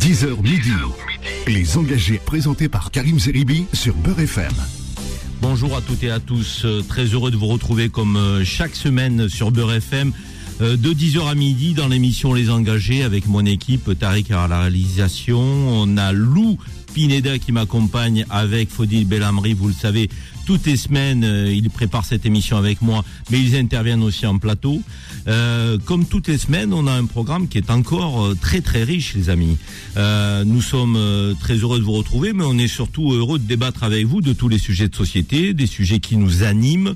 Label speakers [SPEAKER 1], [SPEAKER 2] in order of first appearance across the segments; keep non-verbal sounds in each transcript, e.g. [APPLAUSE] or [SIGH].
[SPEAKER 1] 10h midi. Les engagés présentés par Karim Zeribi sur Beurre FM.
[SPEAKER 2] Bonjour à toutes et à tous. Euh, Très heureux de vous retrouver comme euh, chaque semaine sur Beurre FM. euh, De 10h à midi dans l'émission Les Engagés avec mon équipe Tariq à la réalisation. On a Lou Pineda qui m'accompagne avec Faudil Belhamri. Vous le savez, toutes les semaines, euh, ils préparent cette émission avec moi, mais ils interviennent aussi en plateau. Euh, comme toutes les semaines, on a un programme qui est encore euh, très très riche, les amis. Euh, nous sommes très heureux de vous retrouver, mais on est surtout heureux de débattre avec vous de tous les sujets de société, des sujets qui nous animent,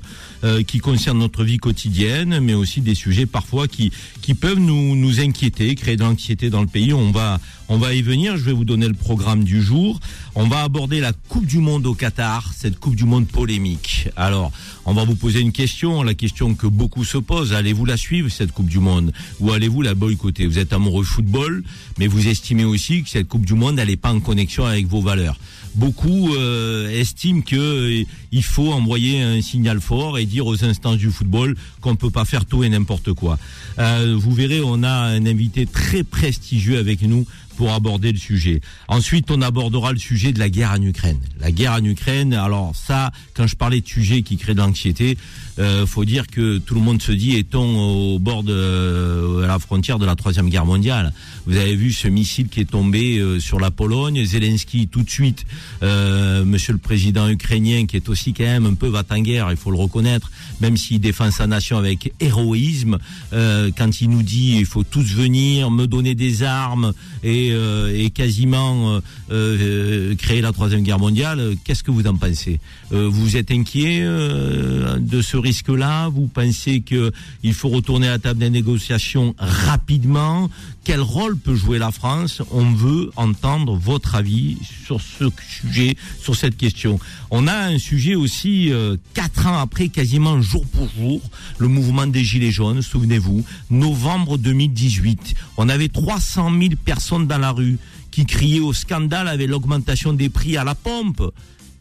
[SPEAKER 2] qui concernent notre vie quotidienne, mais aussi des sujets parfois qui qui peuvent nous nous inquiéter, créer de l'anxiété dans le pays. On va on va y venir. Je vais vous donner le programme du jour. On va aborder la Coupe du Monde au Qatar, cette Coupe du Monde polémique. Alors, on va vous poser une question, la question que beaucoup se posent. Allez-vous la suivre, cette Coupe du Monde Ou allez-vous la boycotter? Vous êtes amoureux football, mais vous estimez aussi que cette Coupe du Monde, n'est pas en connexion avec vos valeurs. Beaucoup euh, estiment que euh, il faut envoyer un signal fort et dire aux instances du football qu'on peut pas faire tout et n'importe quoi. Euh, vous verrez, on a un invité très prestigieux avec nous pour aborder le sujet. Ensuite, on abordera le sujet de la guerre en Ukraine. La guerre en Ukraine, alors ça, quand je parlais de sujets qui créent de l'anxiété, euh, faut dire que tout le monde se dit est-on au bord de euh, la frontière de la troisième guerre mondiale? Vous avez vu ce missile qui est tombé euh, sur la Pologne, Zelensky tout de suite, euh, Monsieur le président ukrainien qui est aussi quand même un peu va-t-en-guerre, il faut le reconnaître, même s'il défend sa nation avec héroïsme, euh, quand il nous dit il faut tous venir me donner des armes et, euh, et quasiment créer la troisième guerre mondiale, qu'est-ce que vous en pensez? Vous êtes inquiet de ce risque-là Vous pensez que il faut retourner à la table des négociations rapidement? Quel rôle peut jouer la France? On veut entendre votre avis sur ce sujet, sur cette question. On a un sujet aussi euh, quatre ans après, quasiment jour pour jour, le mouvement des Gilets jaunes. Souvenez-vous, novembre 2018, on avait 300 000 personnes dans la rue qui criaient au scandale avec l'augmentation des prix à la pompe.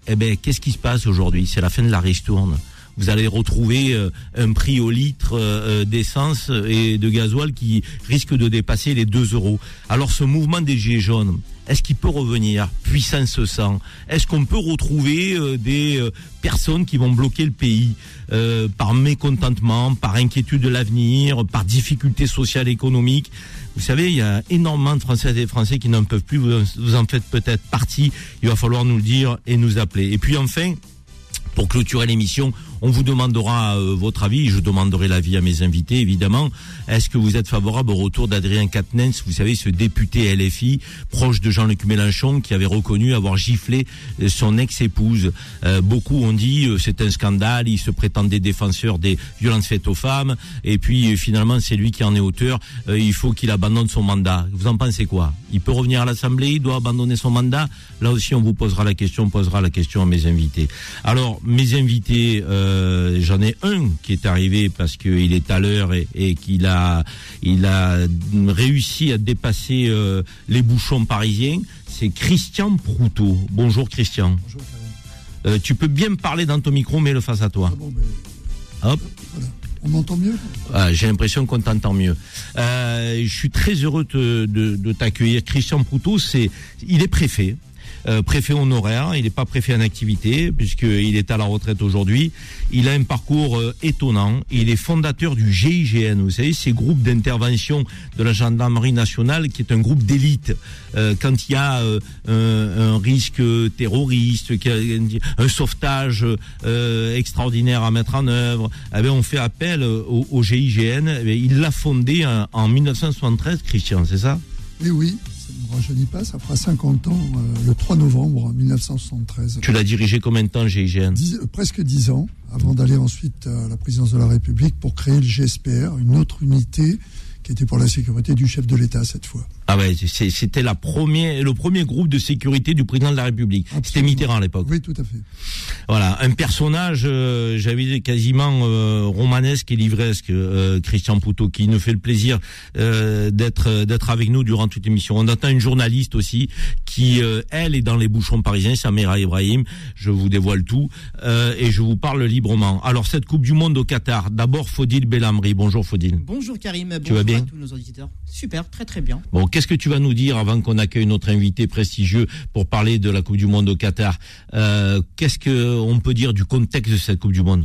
[SPEAKER 2] Eh ben, qu'est-ce qui se passe aujourd'hui? C'est la fin de la ristourne. Vous allez retrouver euh, un prix au litre euh, euh, d'essence et de gasoil qui risque de dépasser les 2 euros. Alors ce mouvement des gilets jaunes, est-ce qu'il peut revenir? Puissance sang. Est-ce qu'on peut retrouver des personnes qui vont bloquer le pays par mécontentement, par inquiétude de l'avenir, par difficulté sociale et économique Vous savez, il y a énormément de Françaises et Français qui n'en peuvent plus. Vous en faites peut-être partie. Il va falloir nous le dire et nous appeler. Et puis enfin, pour clôturer l'émission, on vous demandera euh, votre avis. Je demanderai l'avis à mes invités, évidemment. Est-ce que vous êtes favorable au retour d'Adrien Quatennens, vous savez, ce député LFI, proche de Jean-Luc Mélenchon, qui avait reconnu avoir giflé euh, son ex-épouse? Euh, Beaucoup ont dit euh, c'est un scandale, il se prétendait défenseur des violences faites aux femmes, et puis finalement c'est lui qui en est auteur. Il faut qu'il abandonne son mandat. Vous en pensez quoi? Il peut revenir à l'Assemblée, il doit abandonner son mandat? Là aussi, on vous posera la question, on posera la question à mes invités. Alors, mes invités, j'en ai un qui est arrivé parce qu'il est à l'heure et, et qu'il a, il a réussi à dépasser euh, les bouchons parisiens. C'est Christian Proutot. Bonjour Christian.
[SPEAKER 3] Bonjour.
[SPEAKER 2] Euh, tu peux bien me parler dans ton micro, mais le face à toi.
[SPEAKER 3] Ah bon, ben,
[SPEAKER 2] Hop.
[SPEAKER 3] voilà. On m'entend mieux?
[SPEAKER 2] Ah, J'ai l'impression qu'on t'entend mieux. Euh, je suis très heureux de t'accueillir. Christian Proutot, c'est, il est préfet. Euh, préfet honoraire, il n'est pas préfet en activité puisqu'il est à la retraite aujourd'hui. Il a un parcours euh, étonnant. Il est fondateur du GIGN, vous savez, ces groupes d'intervention de la gendarmerie nationale qui est un groupe d'élite. Euh, quand il y a un, risque terroriste, un sauvetage extraordinaire à mettre en œuvre, eh bien, on fait appel au, au GIGN. Eh bien, il l'a fondé en, en 1973, Christian, c'est ça?
[SPEAKER 3] Et oui, ça ne me rajeunit pas, ça fera 50 ans, euh, le 3 novembre 1973.
[SPEAKER 2] Tu l'as dirigé combien de temps, GIGN
[SPEAKER 3] Dix- euh, presque 10 ans, avant d'aller ensuite à la présidence de la République pour créer le GSPR, une autre unité qui était pour la sécurité du chef de l'État cette fois.
[SPEAKER 2] Ah ouais, c'est- c'était la première, le premier groupe de sécurité du président de la République. C'était. Mitterrand à l'époque.
[SPEAKER 3] Oui, tout à fait.
[SPEAKER 2] Voilà, un personnage, euh, j'avais dit quasiment euh, romanesque et livresque, euh, Christian Poutot, qui nous fait le plaisir euh, d'être d'être avec nous durant toute l'émission. On attend une journaliste aussi qui, euh, elle, est dans les bouchons parisiens, Samira Ibrahim. Je vous dévoile tout euh, et je vous parle librement. Alors cette Coupe du Monde au Qatar. D'abord, Faudil Belhamri. Bonjour Faudil.
[SPEAKER 4] Bonjour Karim,
[SPEAKER 2] Tu vas
[SPEAKER 4] bonjour
[SPEAKER 2] bien
[SPEAKER 4] à tous nos auditeurs. Super, très très bien.
[SPEAKER 2] Bon, qu'est-ce que tu vas nous dire avant qu'on accueille notre invité prestigieux pour parler de la Coupe du Monde au Qatar? Euh, Qu'est-ce qu'on peut dire du contexte de cette Coupe du Monde?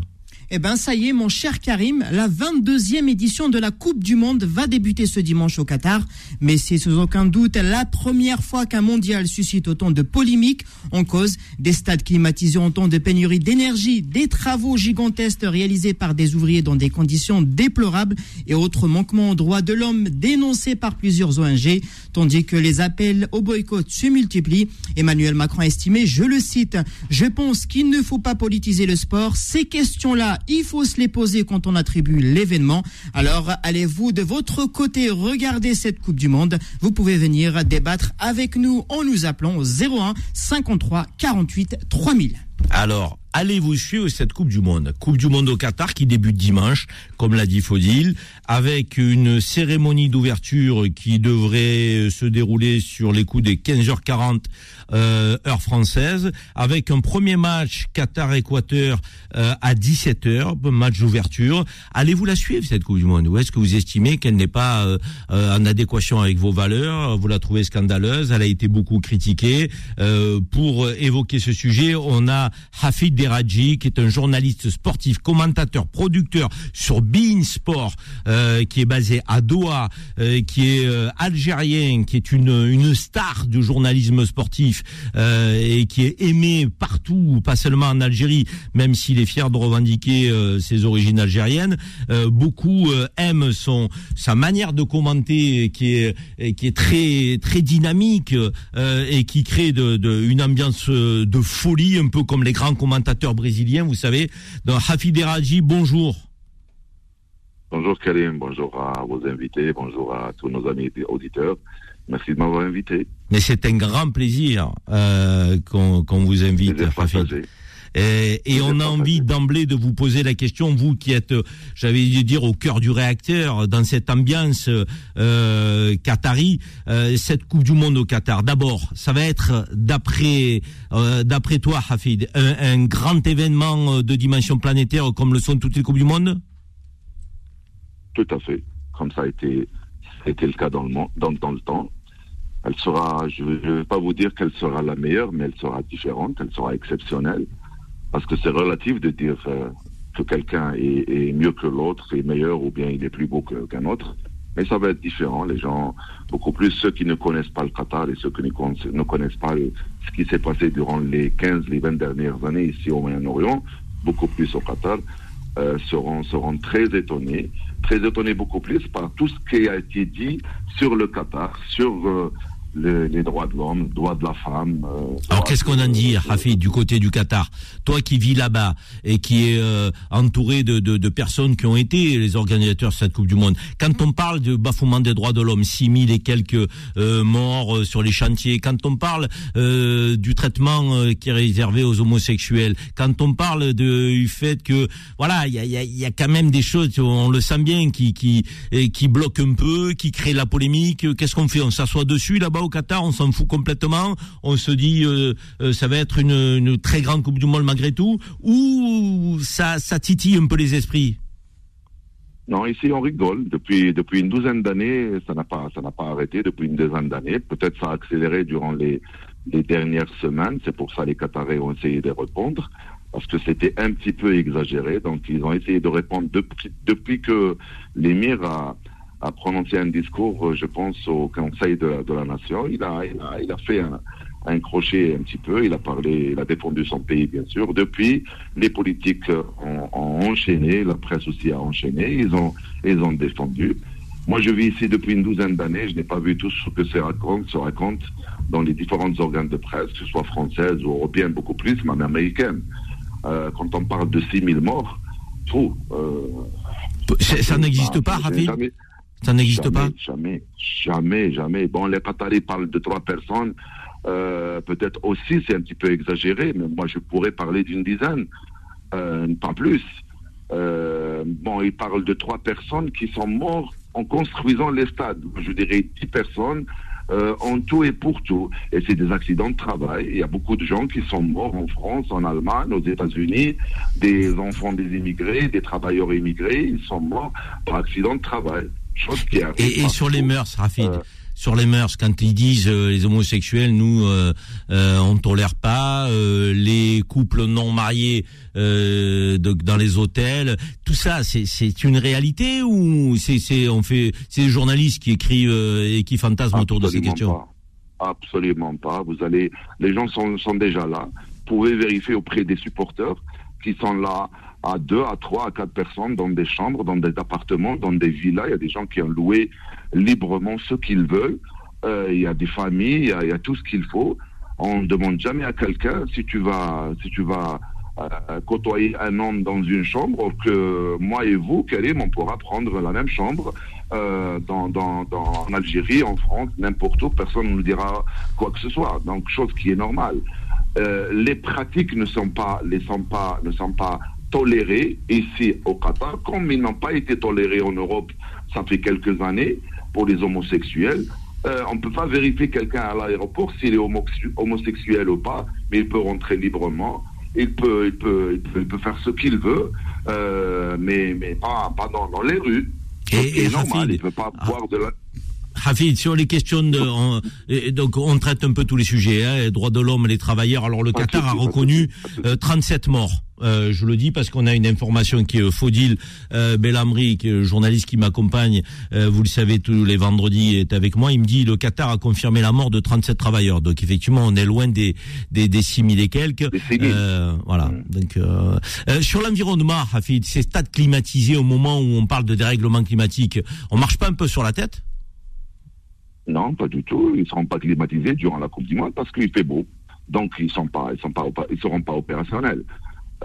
[SPEAKER 4] Eh ben, ça y est, mon cher Karim, la 22e édition de la Coupe du Monde va débuter ce dimanche au Qatar. Mais c'est sans aucun doute la première fois qu'un mondial suscite autant de polémiques en cause des stades climatisés, autant de pénurie d'énergie, des travaux gigantesques réalisés par des ouvriers dans des conditions déplorables et autres manquements aux droits de l'homme dénoncés par plusieurs ONG, tandis que les appels au boycott se multiplient. Emmanuel Macron a estimé, je le cite, je pense qu'il ne faut pas politiser le sport. Ces questions-là il faut se les poser quand on attribue l'événement. Alors, allez-vous de votre côté regarder cette Coupe du Monde? Vous pouvez venir débattre avec nous en nous appelant au 01 53 48 3000.
[SPEAKER 2] Alors, allez-vous suivre cette Coupe du Monde? Coupe du Monde au Qatar qui débute dimanche, comme l'a dit Faudil, avec une cérémonie d'ouverture qui devrait se dérouler sur les coups des 15h40 euh, heure française, avec un premier match Qatar-Équateur euh, à 17h, match d'ouverture. Allez-vous la suivre cette Coupe du Monde? Ou est-ce que vous estimez qu'elle n'est pas euh, en adéquation avec vos valeurs? Vous la trouvez scandaleuse? Elle a été beaucoup critiquée. pour évoquer ce sujet, on a Hafid Deradji, qui est un journaliste sportif, commentateur, producteur sur Bein Sport, qui est basé à Doha, qui est algérien, qui est une, une star du journalisme sportif euh, et qui est aimé partout, pas seulement en Algérie, même s'il est fier de revendiquer euh, ses origines algériennes. Euh, beaucoup aiment son sa manière de commenter qui est qui est très très dynamique et qui crée une ambiance de folie, un peu comme les grands commentateurs brésiliens, vous savez. Donc Hafid Eraji, bonjour.
[SPEAKER 5] Bonjour Karim, bonjour à vos invités, bonjour à tous nos amis auditeurs. Merci de m'avoir invité.
[SPEAKER 2] Mais c'est un grand plaisir euh, qu'on vous invite, Rafid. Et, et on a envie d'emblée de vous poser la question, vous qui êtes, j'avais dû dire, au cœur du réacteur, dans cette ambiance euh, qatari, euh, cette Coupe du Monde au Qatar. D'abord, ça va être, d'après euh, d'après toi, Hafid, un, un, grand événement de dimension planétaire comme le sont toutes les Coupes du Monde?
[SPEAKER 5] Tout à fait. Comme ça a été, été le cas dans le, dans, dans le temps. Elle sera, je ne vais pas vous dire qu'elle sera la meilleure, mais elle sera différente, elle sera exceptionnelle, parce que c'est relatif de dire euh, que quelqu'un est, mieux que l'autre, est meilleur ou bien il est plus beau qu'un autre. Mais ça va être différent. Les gens, beaucoup plus ceux qui ne connaissent pas le Qatar et ceux qui ne connaissent pas ce qui s'est passé durant les 15, les 20 dernières années ici au Moyen-Orient, beaucoup plus au Qatar, euh, seront, seront très étonnés, très étonnés beaucoup plus par tout ce qui a été dit sur le Qatar, sur euh, les, droits de l'homme, droits de la femme.
[SPEAKER 2] Euh, Alors qu'est-ce qu'on en dit, Rafi, du côté du Qatar? Toi qui vis là-bas et qui est euh, entouré de, de, de, personnes qui ont été les organisateurs de cette Coupe du Monde, quand on parle de bafouement des droits de l'homme, 6000 et quelques euh, morts sur les chantiers, quand on parle du traitement qui est réservé aux homosexuels, quand on parle de, du fait que, voilà, il y a, y, a, y a, quand même des choses, on le sent bien, qui, qui, qui bloquent un peu, qui créent la polémique, qu'est-ce qu'on fait? On s'assoit dessus là-bas Qatar, on s'en fout complètement. On se dit, euh, euh, ça va être une, très grande Coupe du Monde malgré tout. Ou ça, titille un peu les esprits?
[SPEAKER 5] Non, ici on rigole. Depuis depuis une douzaine d'années, ça n'a pas ça n'a pas arrêté. Depuis une douzaine d'années, peut-être ça a accéléré durant les les dernières semaines. C'est pour ça les Qatarais ont essayé de répondre parce que c'était un petit peu exagéré. Donc ils ont essayé de répondre depuis depuis que l'émir a a prononcé un discours, euh, je pense, au Conseil de, de la Nation. Il a, il a, il a fait un, un, crochet un petit peu. Il a parlé, il a défendu son pays, bien sûr. Depuis, les politiques ont, ont enchaîné, la presse aussi a enchaîné. Ils ont, ils ont défendu. Moi, je vis ici depuis une douzaine d'années. Je n'ai pas vu tout ce que se raconte, se raconte dans les différents organes de presse, que ce soit française ou européenne, beaucoup plus, même américaine. Euh, quand on parle de 6000 morts, tout. Euh,
[SPEAKER 2] ça n'existe pas, Ravi ça n'existe pas
[SPEAKER 5] Jamais, jamais, jamais. Bon, les Qataris parlent de trois personnes. Euh, peut-être aussi c'est un petit peu exagéré, mais moi je pourrais parler d'une dizaine, euh, pas plus. Euh, bon, ils parlent de trois personnes qui sont mortes en construisant les stades. Je dirais dix personnes en tout et pour tout. Et c'est des accidents de travail. Il y a beaucoup de gens qui sont morts en France, en Allemagne, aux États-Unis, des enfants des immigrés, des travailleurs immigrés, ils sont morts par accident de travail.
[SPEAKER 2] Et, et sur les mœurs, Rafid,
[SPEAKER 5] Euh,
[SPEAKER 2] sur les mœurs, quand ils disent euh, les homosexuels, nous, euh, on tolère pas les couples non mariés de- dans les hôtels, tout ça, c'est une réalité ou c'est on fait c'est les journalistes qui écrivent et qui fantasment autour de ces questions?
[SPEAKER 5] pas. Absolument pas. Vous allez, les gens sont, sont déjà là. Vous pouvez vérifier auprès des supporters qui sont là à deux, à trois, à quatre personnes dans des chambres, dans des appartements, dans des villas. Il y a des gens qui ont loué librement ce qu'ils veulent. Euh, il y a des familles, il y a, tout ce qu'il faut. On ne demande jamais à quelqu'un si tu vas, si tu vas euh, côtoyer un homme dans une chambre que moi et vous, Karim, on pourra prendre la même chambre euh, dans, dans, dans, en Algérie, en France, n'importe où, personne ne nous dira quoi que ce soit. Donc, chose qui est normale. Les pratiques ne sont pas, les sont pas, ne sont pas tolérées ici au Qatar, comme ils n'ont pas été tolérés en Europe, ça fait quelques années, pour les homosexuels. Euh, on ne peut pas vérifier quelqu'un à l'aéroport s'il est homo- homosexuel ou pas, mais il peut rentrer librement. Il peut, il peut, il peut, il peut faire ce qu'il veut, euh, mais, mais pas, pas dans, dans les rues.
[SPEAKER 2] Et- et
[SPEAKER 5] normal. Il ne peut pas
[SPEAKER 2] ah.
[SPEAKER 5] boire de la.
[SPEAKER 2] Hafid, sur les questions de, on, donc on traite un peu tous les sujets, hein, les droits de l'homme, les travailleurs. Alors le Qatar a reconnu
[SPEAKER 5] souci, pas de souci.
[SPEAKER 2] euh, 37 morts. Euh, je le dis parce qu'on a une information qui est euh, Faudil euh, Belhamri, qui est le journaliste qui m'accompagne, euh, vous le savez tous les vendredis, est avec moi. Il me dit le Qatar a confirmé la mort de 37 travailleurs. Donc effectivement, on est loin des des, des 6 000 et quelques.
[SPEAKER 5] Des 6 000.
[SPEAKER 2] Euh, voilà. Donc euh, euh, sur l'environnement, Hafid, ces stades climatisés au moment où on parle de dérèglement climatique, on marche pas un peu sur la tête?
[SPEAKER 5] Non, pas du tout. Ils ne seront pas climatisés durant la Coupe du Monde parce qu'il fait beau. Donc, ils ne pas, ils sont pas, opé- ils seront pas opérationnels.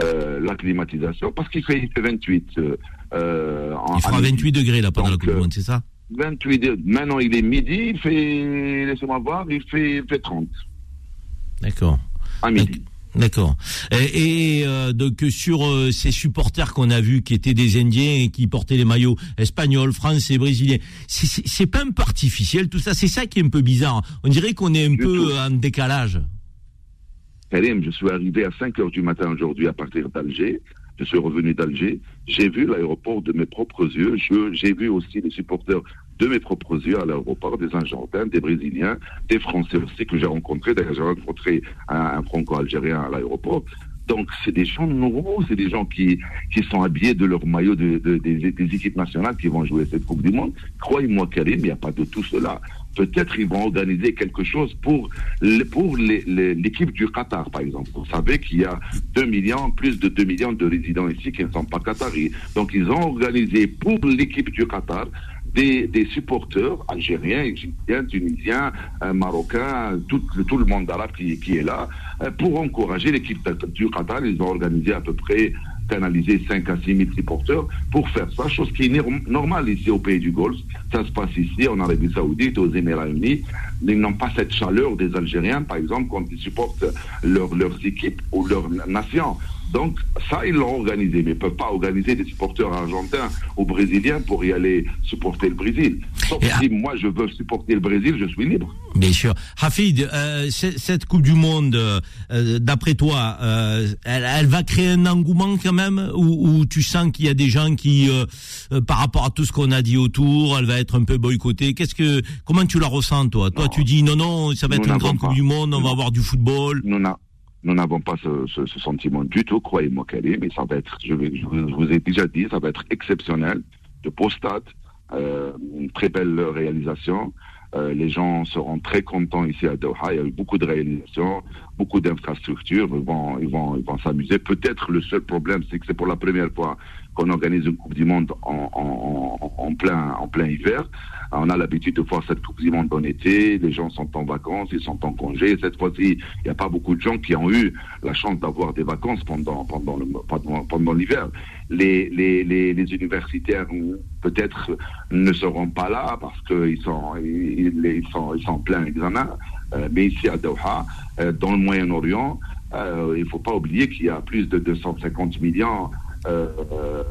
[SPEAKER 5] Euh, la climatisation, parce qu'il fait, il fait 28. euh, euh, en-
[SPEAKER 2] Il fera
[SPEAKER 5] à midi.
[SPEAKER 2] 28 degrés là pendant la
[SPEAKER 5] Donc,
[SPEAKER 2] Coupe du Monde, c'est ça?
[SPEAKER 5] 28 de- Maintenant, il est midi, il fait, laissez-moi voir, il fait, il fait 30
[SPEAKER 2] D'accord.
[SPEAKER 5] à midi.
[SPEAKER 2] D'accord. Et, et, euh, donc sur euh, ces supporters qu'on a vus qui étaient des Indiens et qui portaient les maillots espagnols, français, brésiliens, c'est- pas un peu artificiel tout ça? C'est ça qui est un peu bizarre. On dirait qu'on est un
[SPEAKER 5] Du
[SPEAKER 2] peu
[SPEAKER 5] tout.
[SPEAKER 2] en décalage.
[SPEAKER 5] Karim, je suis arrivé à 5 heures du matin aujourd'hui à partir d'Alger. Je suis revenu d'Alger. J'ai vu l'aéroport de mes propres yeux. J'ai vu aussi les supporters de mes propres yeux à l'aéroport, des Argentins, des Brésiliens, des Français aussi que j'ai rencontrés. D'ailleurs, j'ai rencontré un, Franco-Algérien à l'aéroport. Donc, c'est des gens normaux, c'est des gens qui, qui sont habillés de leur maillot de, de- des, des équipes nationales qui vont jouer cette Coupe du Monde. Croyez-moi, Karim, il n'y a pas de tout cela. Peut-être ils vont organiser quelque chose pour, pour l'équipe du Qatar, par exemple. Vous savez qu'il y a 2 millions, plus de 2 millions de résidents ici qui ne sont pas qataris. Donc, ils ont organisé pour l'équipe du Qatar des, des supporters algériens, égyptiens, tunisiens, euh, marocains, tout, le- tout le monde arabe qui, qui est là, euh, pour encourager l'équipe du Qatar. Ils ont organisé à peu près, canalisé 5 à 6 000 supporters pour faire ça, chose qui est norm- normale ici au pays du Golfe. Ça se passe ici, en Arabie Saoudite, aux Émirats Unis. Ils n'ont pas cette chaleur des Algériens, par exemple, quand ils supportent leur, leurs équipes ou leur nation. Donc, ça, ils l'ont organisé, mais ils ne peuvent pas organiser des supporters argentins ou brésiliens pour y aller supporter le Brésil. Sauf
[SPEAKER 2] Et à-
[SPEAKER 5] si moi, je veux supporter le Brésil, je suis libre.
[SPEAKER 2] Bien sûr. Hafid, euh, cette Coupe du Monde, euh, d'après toi, euh, elle, elle va créer un engouement quand même? Ou, ou tu sens qu'il y a des gens qui, euh, euh, par rapport à tout ce qu'on a dit autour, elle va être un peu boycottée? Qu'est-ce que, comment tu la ressens toi? Toi, tu dis non, non, ça va être une grande Coupe du Monde, on va avoir du football.
[SPEAKER 5] Nous nous n'avons pas ce, sentiment du tout, croyez-moi, Karim, mais ça va être, je, vous- ai déjà dit, ça va être exceptionnel, de stades, euh, une très belle réalisation. Euh, les gens seront très contents ici à Doha. Il y a eu beaucoup de réalisations, beaucoup d'infrastructures. Ils vont, ils vont, ils vont s'amuser. Peut-être le seul problème, c'est que c'est pour la première fois qu'on organise une Coupe du Monde en plein, en plein hiver. On a l'habitude de voir cette Coupe du Monde en été. Les gens sont en vacances, ils sont en congé. Cette fois-ci, il n'y a pas beaucoup de gens qui ont eu la chance d'avoir des vacances pendant, pendant, pendant, pendant l'hiver. Les, les, les, universitaires, peut-être, ne seront pas là parce qu'ils sont, ils, sont, ils sont en plein examen. Euh, mais ici à Doha, euh, dans le Moyen-Orient, euh, il ne faut pas oublier qu'il y a plus de 250 millions euh,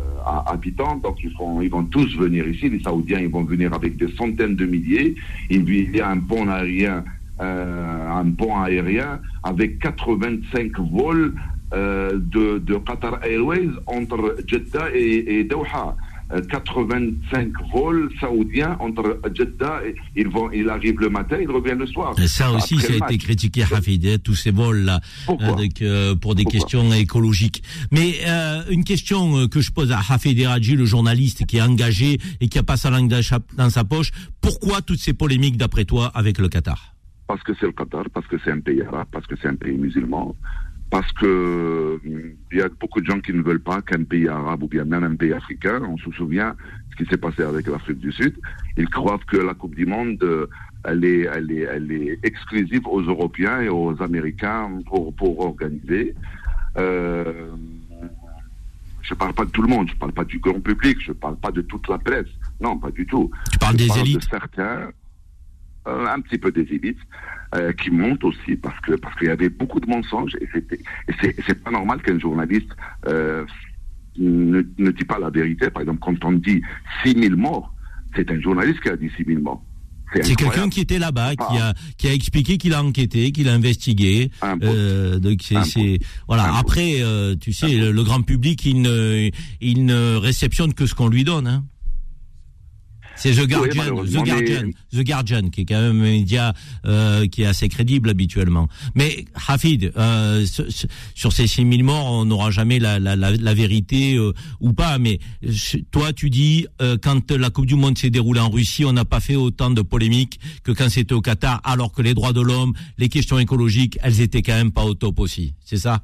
[SPEAKER 5] habitants, donc ils, font, ils vont tous venir ici. Les Saoudiens, ils vont venir avec des centaines de milliers. Il y a un pont aérien, euh, un pont aérien avec 85 vols euh, de, de, Qatar Airways entre Jeddah et, et Doha. 85 vols saoudiens entre Jeddah et ils vont, ils arrivent le matin, ils reviennent le soir.
[SPEAKER 2] Et ça aussi, ça a été critiqué, Hafid, hein, tous ces vols-là, euh, pour des questions écologiques. Mais euh, une question euh, que je pose à Hafid Raji, le journaliste qui est engagé et qui a pas sa langue dans sa poche, pourquoi toutes ces polémiques, d'après toi, avec le Qatar?
[SPEAKER 5] Parce que c'est le Qatar, parce que c'est un pays arabe, parce que c'est un pays musulman, parce que il y a beaucoup de gens qui ne veulent pas qu'un pays arabe ou bien même un pays africain, on se souvient ce qui s'est passé avec l'Afrique du Sud, ils croient que la Coupe du Monde, elle est, elle est, elle est exclusive aux Européens et aux Américains pour, pour organiser. Euh, je parle pas de tout le monde, je parle pas du grand public, je parle pas de toute la presse. Non, pas du tout.
[SPEAKER 2] Tu parles
[SPEAKER 5] je
[SPEAKER 2] des
[SPEAKER 5] parle
[SPEAKER 2] élites
[SPEAKER 5] de certains, euh, un petit peu des élites, euh, qui montent aussi parce que parce qu'il y avait beaucoup de mensonges et c'est c'est pas normal qu'un journaliste euh, ne, ne dit pas la vérité. Par exemple, quand on dit 6 000 morts, c'est un journaliste qui a dit 6 000 morts.
[SPEAKER 2] C'est quelqu'un qui était là-bas, qui
[SPEAKER 5] Ah.
[SPEAKER 2] a qui a expliqué qu'il a enquêté, qu'il a investigué. Euh, donc c'est voilà. Après, euh, tu sais, le, le grand public, il ne il ne réceptionne que ce qu'on lui donne. Hein. C'est The Guardian, The Guardian,
[SPEAKER 5] mais-
[SPEAKER 2] The Guardian, qui est quand même un média euh, qui est assez crédible habituellement. Mais Hafid, euh, sur ces 6000 morts, on n'aura jamais la, la, la, la vérité euh, ou pas. Mais toi, tu dis, euh, quand la Coupe du Monde s'est déroulée en Russie, on n'a pas fait autant de polémiques que quand c'était au Qatar, alors que les droits de l'homme, les questions écologiques, elles étaient quand même pas au top aussi. C'est ça?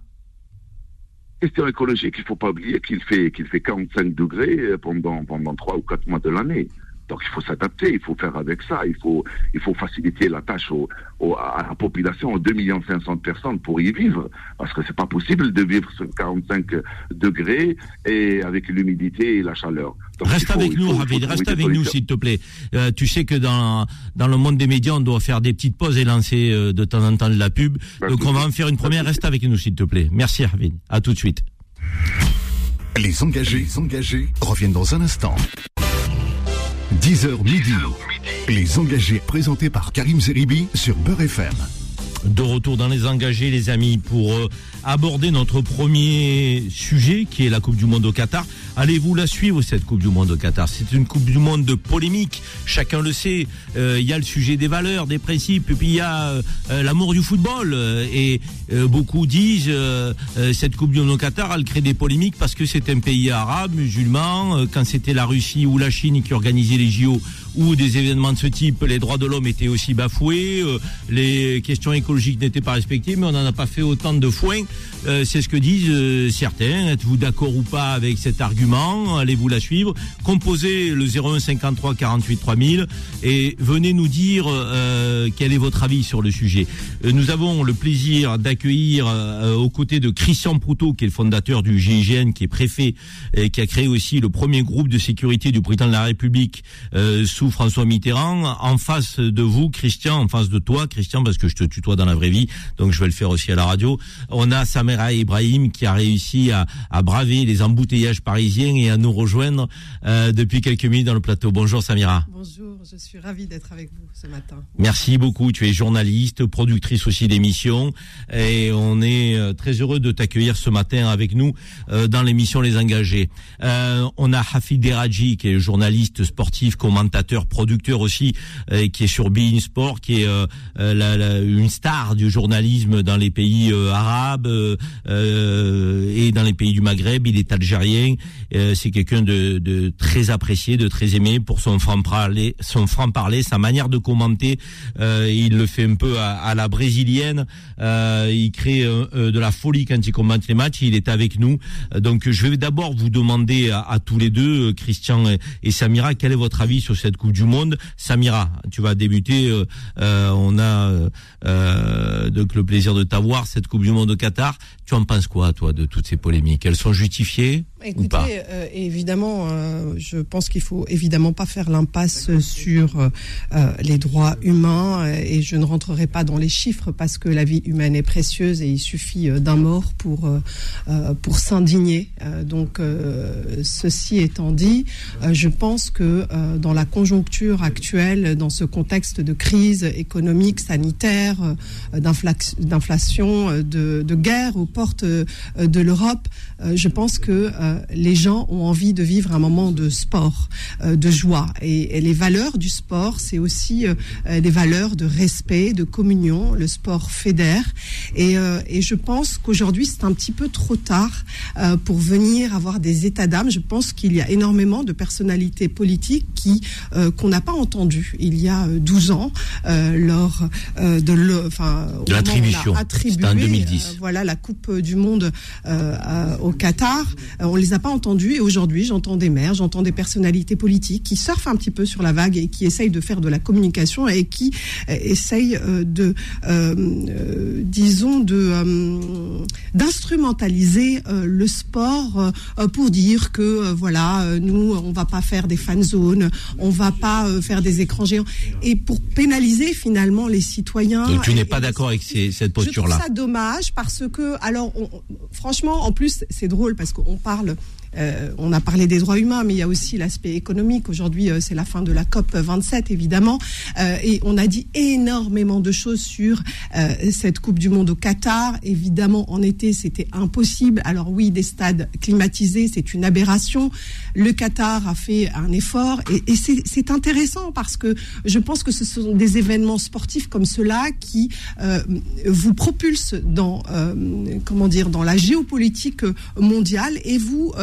[SPEAKER 5] Question écologique, il faut pas oublier qu'il fait qu'il fait 45 degrés euh, pendant pendant trois ou quatre mois de l'année. Donc il faut s'adapter, il faut faire avec ça, il faut il faut faciliter la tâche au, au- à la population, aux 2 500 de personnes pour y vivre, parce que c'est pas possible de vivre sur 45 degrés et avec l'humidité et la chaleur. Donc,
[SPEAKER 2] Reste
[SPEAKER 5] faut-
[SPEAKER 2] avec nous, Ravid, reste avec nous, s'il te plaît. Euh, tu sais que dans dans le monde des médias, on doit faire des petites pauses et lancer euh, de temps en temps de la pub. Donc on va en faire une première. Reste avec nous, s'il te plaît. Merci, Ravid. À tout de suite.
[SPEAKER 1] Les engagés, les engagés reviennent dans un instant. 10h midi. Les engagés présentés par Karim Zeribi sur Beurre FM.
[SPEAKER 2] De retour dans les engagés, les amis, pour euh, aborder notre premier sujet, qui est la Coupe du Monde au Qatar. Allez-vous la suivre, cette Coupe du Monde au Qatar? C'est une Coupe du Monde de polémique, chacun le sait. Euh, Il y a le sujet des valeurs, des principes, puis il y a euh, euh, l'amour du football. euh, et euh, beaucoup disent, euh, euh, cette Coupe du Monde au Qatar, elle crée des polémiques parce que c'est un pays arabe, musulman. Euh, quand c'était la Russie ou la Chine qui organisait les JO, ou des événements de ce type, les droits de l'homme étaient aussi bafoués, euh, les questions écologiques n'étaient pas respectées, mais on n'en a pas fait autant de foin. Euh, c'est ce que disent euh, certains. Êtes-vous d'accord ou pas avec cet argument? Allez-vous la suivre? Composez le 01 53 48 3000 et venez nous dire euh, quel est votre avis sur le sujet. Euh, nous avons le plaisir d'accueillir aux côtés de Christian Proutot, qui est le fondateur du GIGN, qui est préfet et qui a créé aussi le premier groupe de sécurité du président de la République euh, sous François Mitterrand. En face de vous, Christian, en face de toi, Christian, parce que je te tutoie dans la vraie vie, donc je vais le faire aussi à la radio. On a Samira Ibrahim qui a réussi à, à braver les embouteillages parisiens et à nous rejoindre euh, depuis quelques minutes dans le plateau. Bonjour Samira.
[SPEAKER 6] Bonjour, je suis ravie d'être avec vous ce matin.
[SPEAKER 2] Merci beaucoup. Tu es journaliste, productrice aussi d'émissions, et on est euh, très heureux de t'accueillir ce matin avec nous euh, dans l'émission Les Engagés. Euh, on a Hafid Deraji, qui est journaliste sportif, commentateur, producteur aussi, euh, qui est sur Bein Sport, qui est euh, euh, une star du journalisme dans les pays arabes et dans les pays du Maghreb. Il est algérien. C'est quelqu'un de, très apprécié, de très aimé pour son franc parler, son franc parler, sa manière de commenter. Il le fait un peu à, la brésilienne. Il crée de la folie quand il commente les matchs. Il est avec nous. Donc je vais d'abord vous demander à, tous les deux, Christian et, et Samira, quel est votre avis sur cette Coupe du Monde Samira, tu vas débuter. euh, euh, on a euh, donc le plaisir de t'avoir cette Coupe du Monde au Qatar. Tu en penses quoi, toi, de toutes ces polémiques? Elles sont justifiées?
[SPEAKER 6] Écoutez, euh, évidemment, euh, je pense qu'il faut évidemment pas faire l'impasse sur euh, euh, les droits humains euh, et je ne rentrerai pas dans les chiffres parce que la vie humaine est précieuse et il suffit euh, d'un mort pour pour s'indigner. Donc, ceci étant dit, je pense que dans la conjoncture actuelle, dans ce contexte de crise économique, sanitaire, d'infla- d'inflation, de, de guerre aux portes de l'Europe, je pense que euh, les gens ont envie de vivre un moment de sport, euh, de joie. Et, et les valeurs du sport, c'est aussi euh, des valeurs de respect, de communion. Le sport fédère. Et, et je pense qu'aujourd'hui, c'est un petit peu trop tard pour venir avoir des états d'âme. Je pense qu'il y a énormément de personnalités politiques qui qu'on n'a pas entendues il y a euh, 12 ans lors de le, enfin,
[SPEAKER 2] l'attribution.
[SPEAKER 6] attribué,
[SPEAKER 2] en 2010.
[SPEAKER 6] euh, voilà la Coupe du Monde au Qatar. On les a pas entendus et aujourd'hui j'entends des maires, j'entends des personnalités politiques qui surfent un petit peu sur la vague et qui essayent de faire de la communication et qui euh, essayent euh, de, euh, disons, de euh, d'instrumentaliser le sport pour dire que voilà nous on va pas faire des fan zones, on va pas faire des écrans géants et pour pénaliser finalement les citoyens.
[SPEAKER 2] Donc tu n'es pas d'accord avec ces- cette
[SPEAKER 6] je trouve
[SPEAKER 2] posture-là.
[SPEAKER 6] ça dommage parce que, alors, on- franchement, en plus, c'est drôle parce qu'on parle. Yeah. Euh, on a parlé des droits humains, mais il y a aussi l'aspect économique. Aujourd'hui, euh, c'est la fin de la COP 27, évidemment, Euh, et on a dit énormément de choses sur cette Coupe du Monde au Qatar. Évidemment, en été, c'était impossible. Alors oui, des stades climatisés, c'est une aberration. Le Qatar a fait un effort, et, c'est intéressant parce que je pense que ce sont des événements sportifs comme cela qui vous propulsent dans comment dire dans la géopolitique mondiale et vous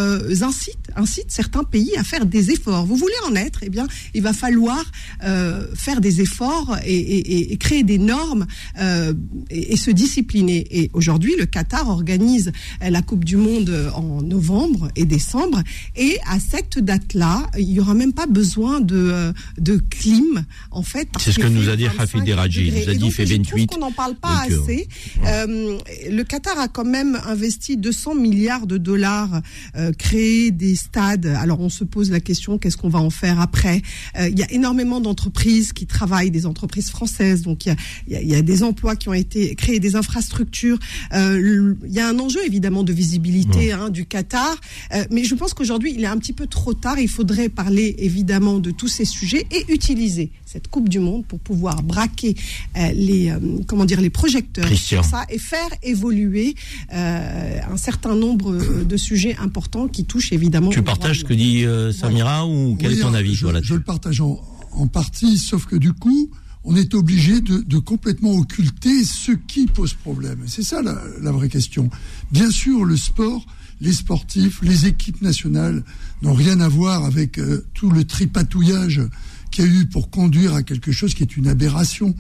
[SPEAKER 6] incite incite certains pays à faire des efforts. Vous voulez en être, eh bien, il va falloir euh, faire des efforts et, et- et créer des normes euh, et, et se discipliner. Et aujourd'hui, le Qatar organise euh, la Coupe du Monde euh, en novembre et décembre. Et à cette date-là, il y aura même pas besoin de, euh, de clim, en fait.
[SPEAKER 2] C'est ce que nous a dit
[SPEAKER 6] 25
[SPEAKER 2] Hafid Eraji. Il nous a dit,
[SPEAKER 6] donc,
[SPEAKER 2] il fait
[SPEAKER 6] je trouve
[SPEAKER 2] 28.
[SPEAKER 6] qu'on n'en parle pas
[SPEAKER 2] euh,
[SPEAKER 6] assez. Euh, le Qatar a quand même investi 200 milliards de dollars, euh, créé des stades. Alors on se pose la question, qu'est-ce qu'on va en faire après? Euh, Il y a énormément d'entreprises qui travaillent, des entreprises françaises. Donc il y a, il y a- il y a des emplois qui ont été créés, des infrastructures. Euh, le- il y a un enjeu évidemment de visibilité hein, du Qatar. Euh, mais je pense qu'aujourd'hui il est un petit peu trop tard. Il faudrait parler évidemment de tous ces sujets et utiliser cette Coupe du Monde pour pouvoir braquer euh, les euh, comment dire les projecteurs
[SPEAKER 2] Christian.
[SPEAKER 6] sur ça et faire évoluer euh, un certain nombre de sujets importants qui touchent évidemment.
[SPEAKER 2] Tu partages ce que dit euh, Samira ou quel
[SPEAKER 3] Oui,
[SPEAKER 2] est ton avis
[SPEAKER 3] je, je le partage en, en partie, sauf que du coup, on est obligé de, de complètement occulter ce qui pose problème. C'est ça la, la vraie question. Bien sûr, le sport, les sportifs, les équipes nationales n'ont rien à voir avec euh, tout le tripatouillage qu'il y a eu pour conduire à quelque chose qui est une aberration.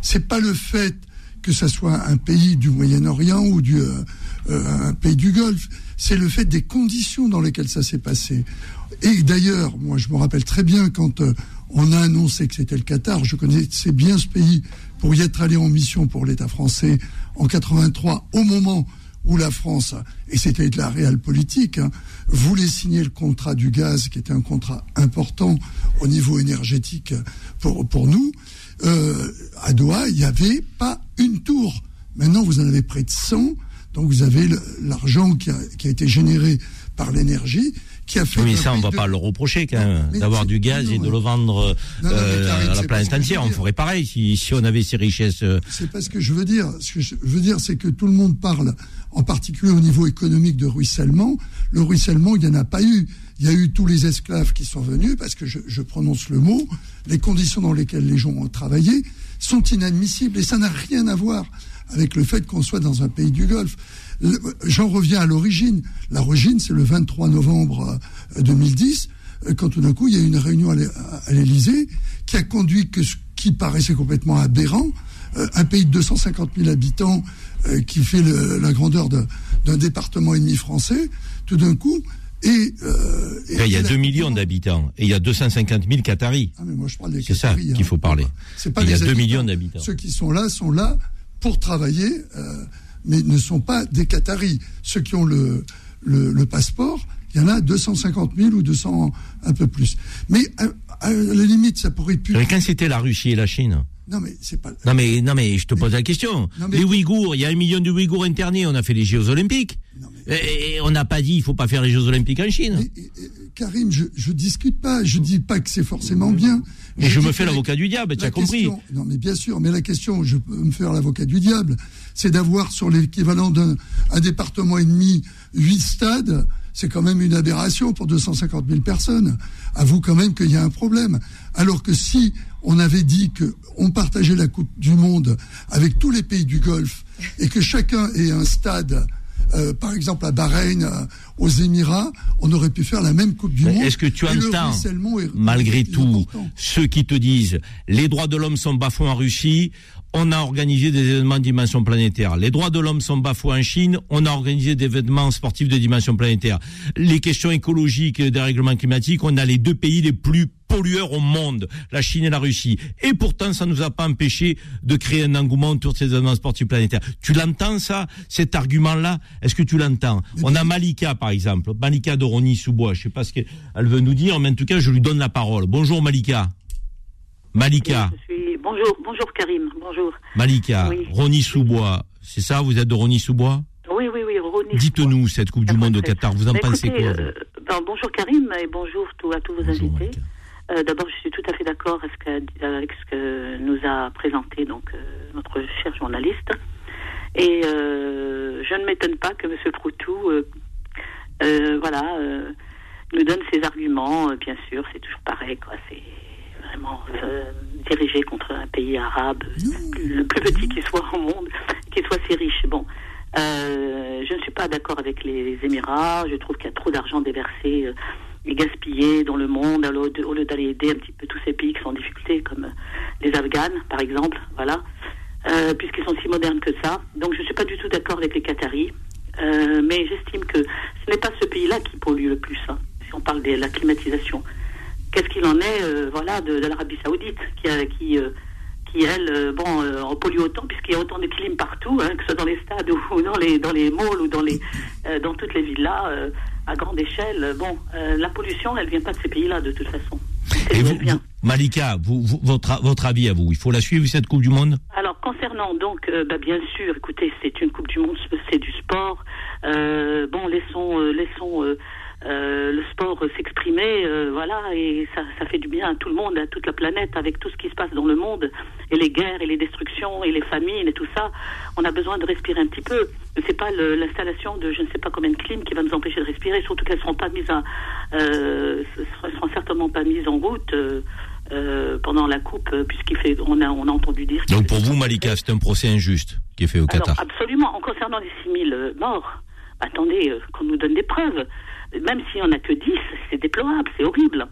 [SPEAKER 3] C'est pas le fait que ça soit un pays du Moyen-Orient ou du, euh, euh, un pays du Golfe, c'est le fait des conditions dans lesquelles ça s'est passé. Et d'ailleurs, moi je me rappelle très bien quand euh, on a annoncé que c'était le Qatar, je connaissais bien ce pays pour y être allé en mission pour l'État français en 83, au moment où la France, et c'était de la réelle politique, hein, voulait signer le contrat du gaz, qui était un contrat important au niveau énergétique pour, pour nous. Euh, à Doha, il n'y avait pas une tour. Maintenant, vous en avez près de 100. Donc, vous avez l'argent qui a, qui a été généré par l'énergie, qui a fait.
[SPEAKER 2] Oui, mais ça, on
[SPEAKER 3] pays
[SPEAKER 2] va
[SPEAKER 3] de-
[SPEAKER 2] pas le reprocher quand même, d'avoir du gaz
[SPEAKER 3] non,
[SPEAKER 2] et de le vendre
[SPEAKER 3] Non,
[SPEAKER 2] euh, à la planète entière. On ferait pareil si, si on avait ces richesses. euh,
[SPEAKER 3] C'est pas ce que je veux dire. Ce que je veux dire, c'est que tout le monde parle, en particulier au niveau économique, de ruissellement. Le ruissellement, il n'y en a pas eu. Il y a eu tous les esclaves qui sont venus, parce que je, prononce le mot, les conditions dans lesquelles les gens ont travaillé sont inadmissibles. Et ça n'a rien à voir avec le fait qu'on soit dans un pays du Golfe. J'en reviens à l'origine. L'origine, c'est le 23 novembre euh, 2010, euh, quand tout d'un coup, il y a eu une réunion à l'É- à l'Élysée qui a conduit que ce qui paraissait complètement aberrant, euh, un pays de 250 000 habitants euh, qui fait la grandeur de- d'un département et demi français, tout d'un coup, et, euh, et-
[SPEAKER 2] il y a
[SPEAKER 3] et la-
[SPEAKER 2] 2 millions d'habitants et il y a 250 000 Qataris.
[SPEAKER 3] Ah, mais moi, je parle des
[SPEAKER 2] C'est ça
[SPEAKER 3] Qataris,
[SPEAKER 2] qu'il
[SPEAKER 3] hein.
[SPEAKER 2] faut parler.
[SPEAKER 3] C'est pas
[SPEAKER 2] Il y a
[SPEAKER 3] les
[SPEAKER 2] 2
[SPEAKER 3] habitants.
[SPEAKER 2] millions d'habitants.
[SPEAKER 3] Ceux qui sont là sont là pour travailler, euh, mais ne sont pas des Qataris. Ceux qui ont le, le, le passeport, il y en a 250 000 ou 200, un peu plus. Mais à, à la limite, ça pourrait plus.
[SPEAKER 2] Mais Quand c'était la Russie et la Chine
[SPEAKER 3] Non, mais c'est pas.
[SPEAKER 2] Non mais non mais je te pose la question.
[SPEAKER 3] Mais-
[SPEAKER 2] Les Ouïghours, il y a un million de Ouïghours internés, on a fait les Jeux Olympiques. Et, et on n'a pas dit il faut pas faire les Jeux Olympiques en Chine.
[SPEAKER 3] Et- et- et- Karim, je, je discute pas. Je dis pas que c'est forcément bien.
[SPEAKER 2] Mais je me fais l'avocat du diable, tu as compris.
[SPEAKER 3] question- Non, mais bien sûr. Mais la question, je peux me faire l'avocat du diable, c'est d'avoir sur l'équivalent d'un un département et demi huit stades. c'est quand même une aberration pour 250 000 personnes. Avoue quand même qu'il y a un problème. Alors que si on avait dit que on partageait la Coupe du Monde avec tous les pays du Golfe et que chacun ait un stade euh, par exemple à Bahreïn, euh, aux Émirats, on aurait pu faire la même Coupe du Monde.
[SPEAKER 2] Est-ce que tu entends, malgré tout, ceux qui te disent les droits de l'homme sont bafoués en Russie, on a organisé des événements de dimension planétaire. Les droits de l'homme sont bafoués en Chine, on a organisé des événements sportifs de dimension planétaire. Les questions écologiques et des règlements climatiques, on a les deux pays les plus pollueurs au monde, la Chine et la Russie. Et pourtant, ça ne nous a pas empêché de créer un engouement autour de ces événements sportifs planétaires. Tu l'entends ça, cet argument-là? Est-ce que tu l'entends? On a Malika, par exemple, Malika de Rony-sous-Bois. Je sais pas ce qu'elle veut nous dire, mais en tout cas, je lui donne la parole. Bonjour Malika. Malika.
[SPEAKER 7] Bonjour, bonjour Karim, bonjour.
[SPEAKER 2] Malika, Rony Soubois, c'est ça, vous êtes de Rony Soubois
[SPEAKER 7] Oui, oui, oui, Rony
[SPEAKER 2] Dites-nous cette Coupe du Monde au Qatar, vous en pensez quoi euh,
[SPEAKER 7] ben, Bonjour Karim et bonjour à tous vos invités. Euh, d'abord, je suis tout à fait d'accord avec ce que nous a présenté donc, euh, notre cher journaliste. Et je ne m'étonne pas que M. Proutou voilà, nous donne ses arguments. bien sûr, c'est toujours pareil. Quoi. C'est vraiment euh, dirigé contre un pays arabe, le plus petit qui soit au monde, qui soit si riche. Bon, euh, je ne suis pas d'accord avec les Émirats. Je trouve qu'il y a trop d'argent déversé euh, et gaspillé dans le monde au lieu d'aller aider un petit peu tous ces pays qui sont en difficulté, comme les Afghanes, par exemple. Voilà. puisqu'ils sont si modernes que ça. Donc je ne suis pas du tout d'accord avec les Qataris. mais j'estime que ce n'est pas ce pays-là qui pollue le plus, hein, si on parle de la climatisation qu'est-ce qu'il en est euh, voilà, de, l'Arabie Saoudite, qui, qui, euh, qui elle, euh, bon, en pollue autant, puisqu'il y a autant de clim partout, hein, que ce soit dans les stades ou dans les, dans les malls ou dans, les, dans toutes les villas à grande échelle. Bon, la pollution, elle vient pas de ces pays-là, de toute façon.
[SPEAKER 2] Et vous, Malika, vous, votre, votre avis à vous, il faut la suivre cette Coupe du Monde?
[SPEAKER 7] Alors concernant donc, bah, bien sûr, écoutez, c'est une Coupe du Monde, c'est du sport. bon, laissons, laissons euh, le sport s'exprimer, euh, voilà, et ça, ça, fait du bien à tout le monde, à toute la planète, avec tout ce qui se passe dans le monde, et les guerres, et les destructions, et les famines, et tout ça. On a besoin de respirer un petit peu. C'est pas l'installation de je ne sais pas combien de clim qui va nous empêcher de respirer, surtout qu'elles seront pas mises à, euh, seront certainement pas mises en route. Euh, pendant la coupe, puisqu'il fait, on a, on a entendu dire.
[SPEAKER 2] Donc pour vous, Malika, c'est un procès injuste qui est fait au Qatar.
[SPEAKER 7] absolument. En concernant les 6000 morts, attendez qu'on nous donne des preuves même s'il n'y en a que 10, c'est déplorable, c'est horrible.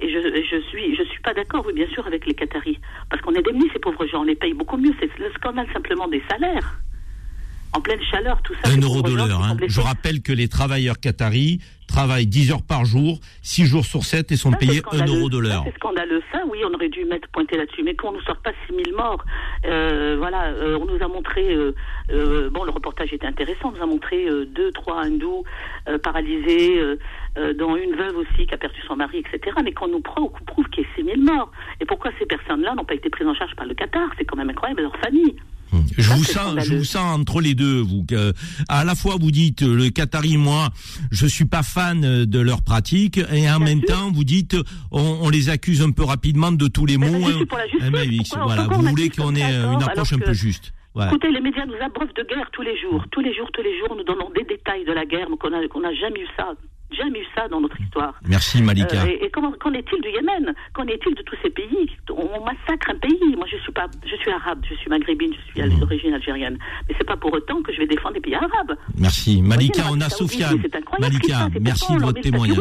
[SPEAKER 7] Et je, je suis, je suis pas d'accord, oui, bien sûr, avec les Qataris. Parce qu'on indemnise ces pauvres gens, on les paye beaucoup mieux. C'est le scandale simplement des salaires. En pleine chaleur, tout ça.
[SPEAKER 2] Un euro de l'heure. Hein. Je rappelle que les travailleurs qataris travaillent 10 heures par jour, 6 jours sur 7 et sont payés 1 euro de l'heure.
[SPEAKER 7] C'est scandaleux, ça, oui, on aurait dû mettre pointer là-dessus. Mais qu'on ne nous sorte pas 6 000 morts, euh, voilà, euh, on nous a montré, euh, bon, le reportage était intéressant, on nous a montré deux, trois hindous paralysés, dont une veuve aussi qui a perdu son mari, etc. Mais qu'on nous prouve, prouve qu'il y ait 6 000 morts. Et pourquoi ces personnes-là n'ont pas été prises en charge par le Qatar? C'est quand même incroyable, leur famille.
[SPEAKER 2] Je vous sens, je vous sens entre les deux. Vous, que, à la fois vous dites le Qatari, moi, je suis pas fan de leurs pratiques, et en même temps vous dites on, les accuse un peu rapidement de tous les mots. voilà, vous voulez qu'on ait une approche un peu juste.
[SPEAKER 7] Écoutez, les médias nous abreuvent de guerre tous les jours, tous les jours, tous les jours, nous donnons des détails de la guerre, qu'on n'a jamais eu ça jamais eu ça dans notre histoire.
[SPEAKER 2] Merci Malika.
[SPEAKER 7] Euh, et, comment, qu'en est-il du Yémen? Qu'en est-il de tous ces pays? On, massacre un pays. Moi, je suis pas, je suis arabe, je suis maghrébine, je suis mmh. d'origine algérienne. Mais c'est pas pour autant que je vais défendre les pays arabes.
[SPEAKER 2] Merci Malika. on a. Malika, merci de votre témoignage.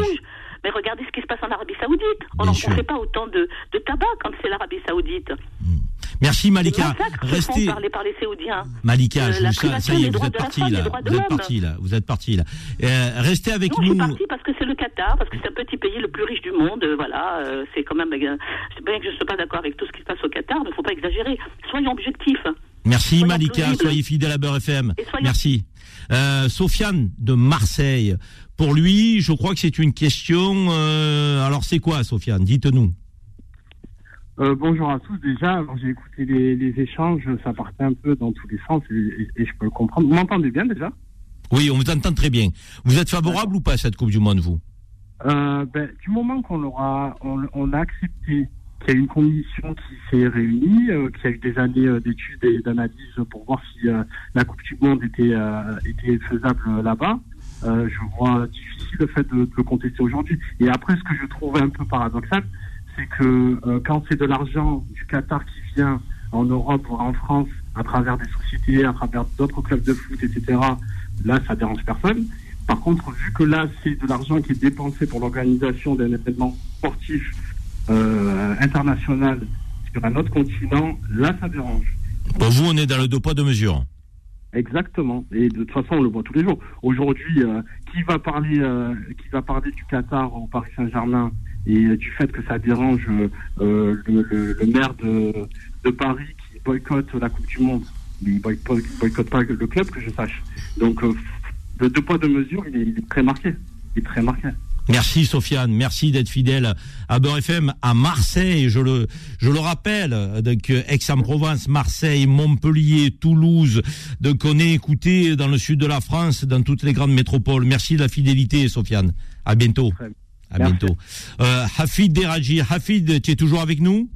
[SPEAKER 7] Mais regardez ce qui se passe en Arabie Saoudite. On n'en fait pas autant de, de, tabac quand c'est l'Arabie Saoudite. Mmh.
[SPEAKER 2] Merci Malika. Restez.
[SPEAKER 7] Par les, par les Saoudiens.
[SPEAKER 2] Malika, je vous, ça, ça y est, vous êtes parti là. Vous êtes parti là. Vous êtes parti là. Euh, restez avec
[SPEAKER 7] non,
[SPEAKER 2] nous.
[SPEAKER 7] Je suis parti parce que c'est le Qatar, parce que c'est un petit pays le plus riche du monde. Euh, voilà, euh, c'est quand même. Euh, bien que je ne sois pas d'accord avec tout ce qui se passe au Qatar, mais il ne faut pas exagérer. Soyons objectifs.
[SPEAKER 2] Merci Malika, soyez fidèle à Beurre FM. Merci. Euh, Sofiane de Marseille. Pour lui, je crois que c'est une question. Euh, alors c'est quoi, Sofiane? Dites-nous.
[SPEAKER 8] Euh, bonjour à tous. Déjà, j'ai écouté les, échanges, ça partait un peu dans tous les sens et, je peux le comprendre. Vous m'entendez bien déjà?
[SPEAKER 2] Oui, on vous entend très bien. Vous êtes favorable ou pas à cette Coupe du Monde, vous?
[SPEAKER 8] Euh, ben, Du moment qu'on aura, on, a accepté qu'il y a une commission qui s'est réunie, euh, qu'il y a eu des années d'études et d'analyses pour voir si la Coupe du Monde était, était faisable là-bas, euh, je vois difficile le fait de, de le contester aujourd'hui. Et après, ce que je trouve un peu paradoxal, c'est que euh, quand c'est de l'argent du Qatar qui vient en Europe, voire en France, à travers des sociétés, à travers d'autres clubs de foot, etc., là, ça dérange personne. Par contre, vu que là, c'est de l'argent qui est dépensé pour l'organisation d'un événement sportif euh, international sur un autre continent, là, ça dérange.
[SPEAKER 2] Pour vous, on est dans le deux poids deux mesures.
[SPEAKER 8] Exactement. Et de toute façon, on le voit tous les jours. Aujourd'hui, euh, qui va parler, euh, qui va parler du Qatar au Paris Saint-Germain et du fait que ça dérange euh, le, le- maire de, de Paris qui boycotte la Coupe du Monde. Il boycotte, boycotte pas le club, que je sache. Donc, le deux poids deux mesures, il est, il est très marqué. Il est très marqué.
[SPEAKER 2] Merci Sofiane, merci d'être fidèle à Beurre FM à Marseille, je le je le rappelle, donc Aix-en-Provence, Marseille, Montpellier, Toulouse, donc on est écouté dans le sud de la France, dans toutes les grandes métropoles. Merci de la fidélité Sofiane. À bientôt. À bientôt. Euh, Hafid Deraji, Hafid, tu es toujours avec nous?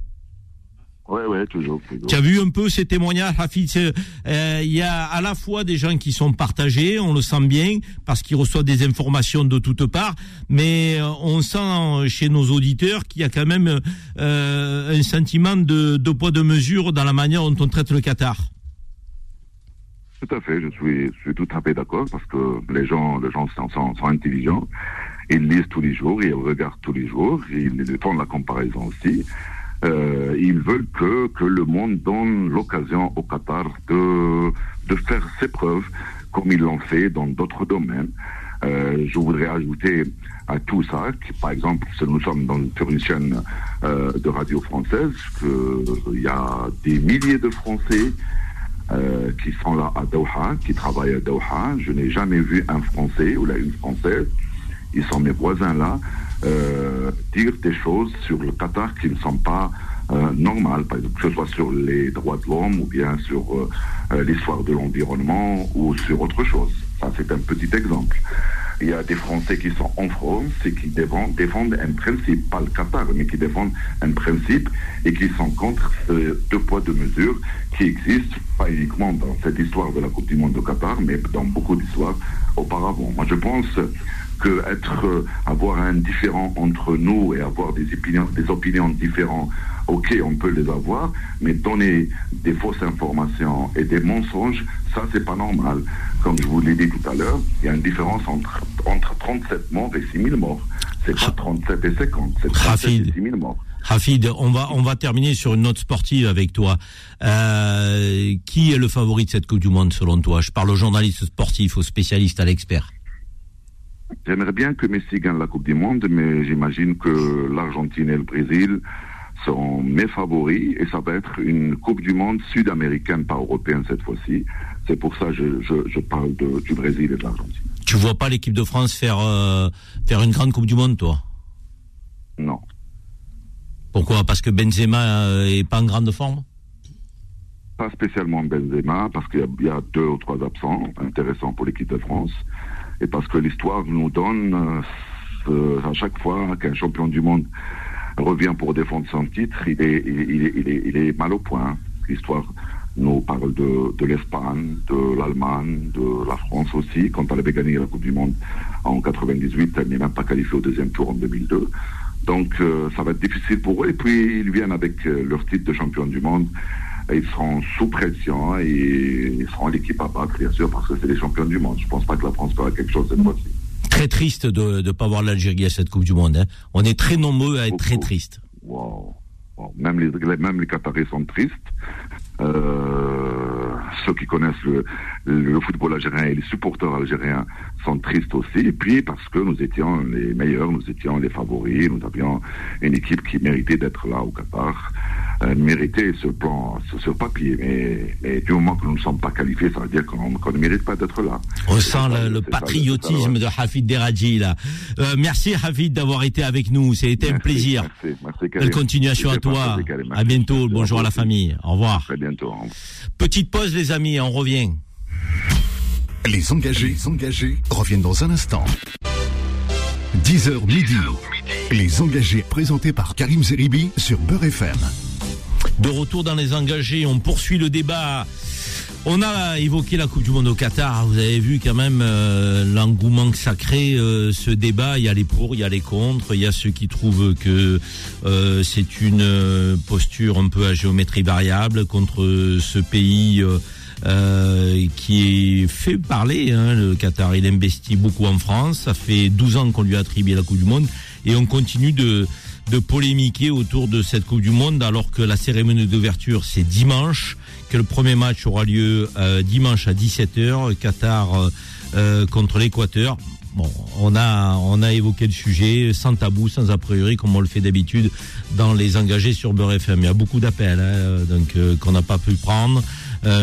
[SPEAKER 5] Ouais, ouais, toujours. toujours.
[SPEAKER 2] Tu as vu un peu ces témoignages, Hafid euh, Il y a à la fois des gens qui sont partagés, on le sent bien, parce qu'ils reçoivent des informations de toutes parts, mais euh, on sent chez nos auditeurs qu'il y a quand même euh, un sentiment de, de poids de mesure dans la manière dont on traite le Qatar.
[SPEAKER 5] Tout à fait, je suis, je suis tout à fait d'accord parce que les gens, les gens sont, sont, sont intelligents. Ils lisent tous les jours, ils regardent tous les jours, ils font la comparaison aussi. Euh, ils veulent que, que le monde donne l'occasion au Qatar de, de faire ses preuves comme ils l'ont fait dans d'autres domaines. Euh, je voudrais ajouter à tout ça, que, par exemple, si nous sommes dans, sur une chaîne euh, de radio française, qu'il y a des milliers de Français euh, qui sont là à Doha, qui travaillent à Doha. Je n'ai jamais vu un Français ou là une Française, ils sont mes voisins là, euh, dire des choses sur le Qatar qui ne sont pas euh, normales, que ce soit sur les droits de l'homme ou bien sur euh, l'histoire de l'environnement ou sur autre chose. Ça, c'est un petit exemple. Il y a des Français qui sont en France et qui défendent, un principe, pas le Qatar, mais qui défendent un principe et qui sont contre ce deux poids, deux mesures qui existent, pas uniquement dans cette histoire de la Coupe du Monde au Qatar, mais dans beaucoup d'histoires auparavant. Moi, je pense que être, euh, avoir un différent entre nous et avoir des opinions, des opinions différentes, ok, on peut les avoir, mais donner des fausses informations et des mensonges, ça, c'est pas normal. Comme je vous l'ai dit tout à l'heure, il y a une différence entre, entre 37 morts et 6 000 morts. C'est pas 37 et 50, c'est 37
[SPEAKER 2] Rafid.
[SPEAKER 5] et 6 000 morts.
[SPEAKER 2] Hafid, on va on va terminer sur une note sportive avec toi. Euh, qui est le favori de cette Coupe du Monde selon toi? Je parle aux journalistes sportifs, aux spécialistes, à l'expert.
[SPEAKER 5] J'aimerais bien que Messi gagne la Coupe du Monde, mais j'imagine que l'Argentine et le Brésil sont mes favoris et ça va être une Coupe du Monde sud-américaine, pas européenne cette fois-ci. C'est pour ça que je, je, je parle de, du Brésil et de l'Argentine.
[SPEAKER 2] Tu vois pas l'équipe de France faire euh, faire une grande Coupe du Monde, toi?
[SPEAKER 5] Non.
[SPEAKER 2] Pourquoi? Parce que Benzema euh, est pas en grande forme?
[SPEAKER 5] Pas spécialement Benzema, parce qu'il y y, a deux ou trois absents intéressants pour l'équipe de France. Et parce que l'histoire nous donne, euh, à chaque fois qu'un champion du monde revient pour défendre son titre, il est, il, mal au point. L'histoire nous parle de, de l'Espagne, de l'Allemagne, de la France aussi. Quand elle avait gagné la Coupe du Monde en 98, elle n'est même pas qualifiée au deuxième tour en 2002. Donc euh, ça va être difficile pour eux. Et puis ils viennent avec euh, leur titre de champion du monde. Ils seront sous pression et ils seront l'équipe à battre, bien sûr, parce que c'est les champions du monde. Je pense pas que la France fera quelque chose cette fois-ci.
[SPEAKER 2] Très triste de ne pas voir l'Algérie à cette Coupe du Monde. hein. On est très nombreux à être très tristes.
[SPEAKER 5] Wow. Wow. Même, les, les- même les Qataris sont tristes. Euh, ceux qui connaissent le, le football algérien et les supporters algériens sont tristes aussi. Et puis parce que nous étions les meilleurs, nous étions les favoris, nous avions une équipe qui méritait d'être là au Qatar. Euh, méritait sur le plan, sur, papier. Mais, mais du moment que nous ne sommes pas qualifiés, ça veut dire qu'on ne mérite pas d'être là.
[SPEAKER 2] On sent
[SPEAKER 5] ça,
[SPEAKER 2] le,
[SPEAKER 5] ça,
[SPEAKER 2] patriotisme de Hafid Deradji là. Euh, merci Hafid d'avoir été avec nous. C'était un plaisir.
[SPEAKER 5] Merci, merci
[SPEAKER 2] Belle continuation à toi. À bientôt.
[SPEAKER 5] Merci
[SPEAKER 2] Bonjour à la famille. Au revoir.
[SPEAKER 5] Très bientôt.
[SPEAKER 2] Petite pause les amis. On revient.
[SPEAKER 1] Les engagés, les engagés reviennent dans un instant. 10h midi. Les engagés présentés par Karim Zeribi sur Beurre FM.
[SPEAKER 2] De retour dans les engagés, on poursuit le débat On a évoqué la Coupe du Monde au Qatar. Vous avez vu quand même euh, l'engouement que ça crée, euh, ce débat. Il y a les pour, il y a les contre. Il y a ceux qui trouvent que euh, c'est une posture un peu à géométrie variable contre ce pays qui est fait parler. Hein, le Qatar, il investit beaucoup en France. Ça fait 12 ans qu'on lui a attribué la Coupe du Monde et on continue de de polémiquer autour de cette Coupe du Monde alors que la cérémonie d'ouverture c'est dimanche que le premier match aura lieu euh, dimanche à 17h, Qatar euh, euh, contre l'Équateur. Bon, on a on a évoqué le sujet sans tabou, sans a priori, comme on le fait d'habitude dans les engagés sur Beurre FM. Il y a beaucoup d'appels, hein, donc qu'on n'a pas pu prendre.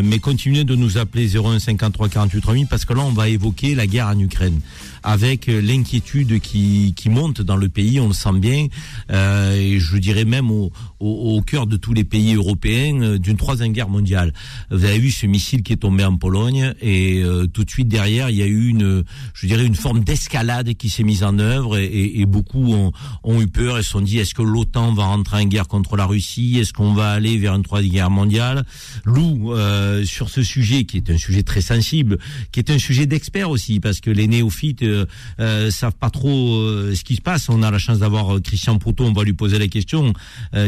[SPEAKER 2] mais continuez de nous appeler 01 53 48 3000 parce que là on va évoquer la guerre en Ukraine avec euh, l'inquiétude qui, qui monte dans le pays, on le sent bien, euh, et je dirais même au, au, au, cœur de tous les pays européens euh, d'une troisième guerre mondiale. Vous avez vu ce missile qui est tombé en Pologne, et euh, tout de suite derrière, il y a eu une, je dirais, une forme d'escalade qui s'est mise en œuvre, et, et, beaucoup ont, ont, eu peur et se sont dit, est-ce que l'OTAN va rentrer en guerre contre la Russie? Est-ce qu'on va aller vers une troisième guerre mondiale? Lou, euh, sur ce sujet, qui est un sujet très sensible, qui est un sujet d'experts aussi, parce que les néophytes euh, euh, savent pas trop euh, ce qui se passe. On a la chance d'avoir euh, Christian Proutot, on va lui poser la question,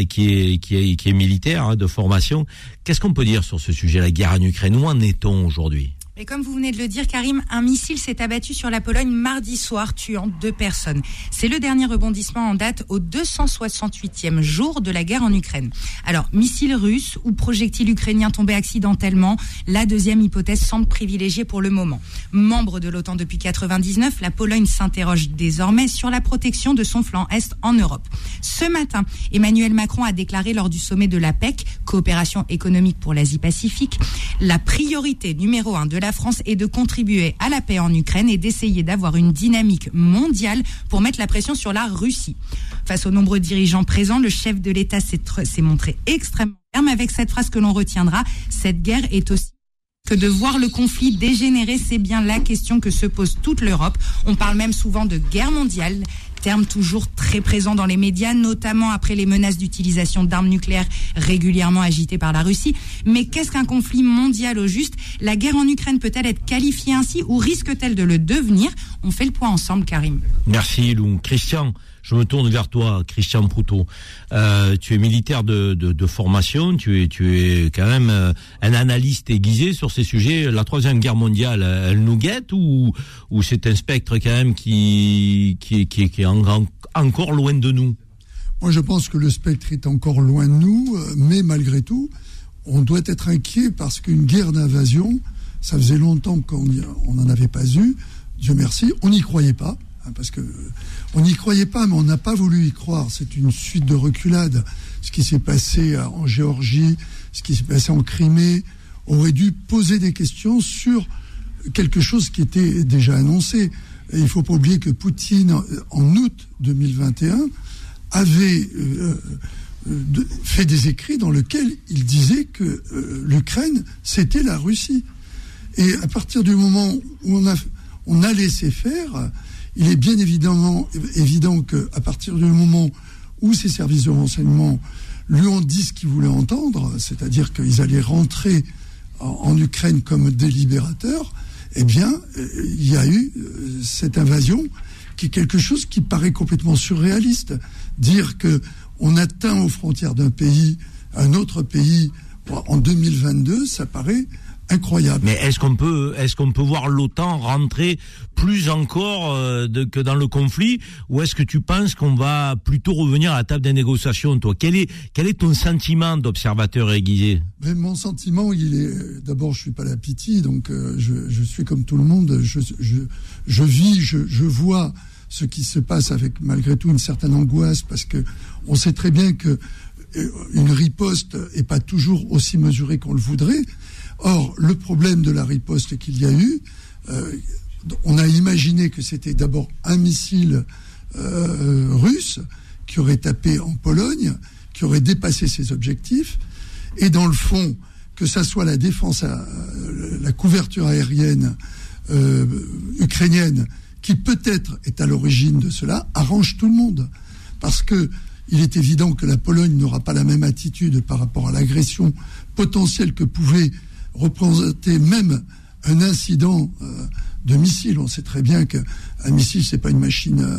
[SPEAKER 2] qui est qui est qui est militaire hein, de formation. Qu'est-ce qu'on peut dire sur ce sujet, la guerre en Ukraine? Où en est-on aujourd'hui?
[SPEAKER 9] Et comme vous venez de le dire, Karim, un missile s'est abattu sur la Pologne mardi soir, tuant deux personnes. C'est le dernier rebondissement en date au 268e jour de la guerre en Ukraine. Alors, missile russe ou projectile ukrainien tombé accidentellement, la deuxième hypothèse semble privilégiée pour le moment. Membre de l'OTAN depuis 99, la Pologne s'interroge désormais sur la protection de son flanc est en Europe. Ce matin, Emmanuel Macron a déclaré lors du sommet de l'APEC, coopération économique pour l'Asie-Pacifique, la priorité numéro un de la la France est de contribuer à la paix en Ukraine et d'essayer d'avoir une dynamique mondiale pour mettre la pression sur la Russie. Face aux nombreux dirigeants présents, le chef de l'État s'est montré extrêmement ferme avec cette phrase que l'on retiendra. Cette guerre est aussi que de voir le conflit dégénérer, c'est bien la question que se pose toute l'Europe. On parle même souvent de guerre mondiale terme toujours très présent dans les médias, notamment après les menaces d'utilisation d'armes nucléaires régulièrement agitées par la Russie. Mais qu'est-ce qu'un conflit mondial au juste? La guerre en Ukraine peut-elle être qualifiée ainsi ou risque-t-elle de le devenir? On fait le point ensemble, Karim.
[SPEAKER 2] Merci, Lou. Christian je me tourne vers toi, Christian Proutot. Euh, tu es militaire de, formation, tu es, tu es quand même euh, un analyste aiguisé sur ces sujets. La troisième guerre mondiale, elle nous guette ou, c'est un spectre quand même qui, qui est encore loin de nous?
[SPEAKER 3] Moi, je pense que le spectre est encore loin de nous, euh, mais malgré tout, on doit être inquiet parce qu'une guerre d'invasion, ça faisait longtemps qu'on n'en avait pas eu. Dieu merci, on n'y croyait pas. Hein, parce que on n'y croyait pas, mais on n'a pas voulu y croire. C'est une suite de reculades. Ce qui s'est passé en Géorgie, ce qui s'est passé en Crimée, aurait dû poser des questions sur quelque chose qui était déjà annoncé. Il ne faut pas oublier que Poutine, en août 2021, avait euh, euh, fait des écrits dans lesquels il disait que euh, l'Ukraine, c'était la Russie. Et à partir du moment où on a, on a laissé faire, il est bien évident qu'à partir du moment où ces services de renseignement lui ont dit ce qu'ils voulaient entendre, c'est-à-dire qu'ils allaient rentrer en, Ukraine comme délibérateurs, eh bien, euh, il y a eu euh, cette invasion qui est quelque chose qui paraît complètement surréaliste. Dire que on atteint aux frontières d'un pays un autre pays en 2022, ça paraît incroyable.
[SPEAKER 2] Mais est-ce qu'on peut, est-ce qu'on peut voir l'OTAN rentrer plus encore euh, de, que dans le conflit, ou est-ce que tu penses qu'on va plutôt revenir à la table des négociations, toi? Quel est, quel est ton sentiment d'observateur aiguisé
[SPEAKER 3] Mais Mon sentiment, il est, d'abord, je suis pas la pitié, donc euh, je, je, suis comme tout le monde, je, je, je vis, je, je vois ce qui se passe avec malgré tout une certaine angoisse, parce que on sait très bien que euh, une riposte est pas toujours aussi mesurée qu'on le voudrait. Or, le problème de la riposte qu'il y a eu, euh, on a imaginé que c'était d'abord un missile euh, russe qui aurait tapé en Pologne, qui aurait dépassé ses objectifs, et dans le fond, que ça soit la défense, euh, la couverture aérienne ukrainienne, qui peut-être est à l'origine de cela, arrange tout le monde, parce que il est évident que la Pologne n'aura pas la même attitude par rapport à l'agression potentielle que pouvait représenter même un incident euh, de missile. On sait très bien qu'un missile, c'est pas une machine euh,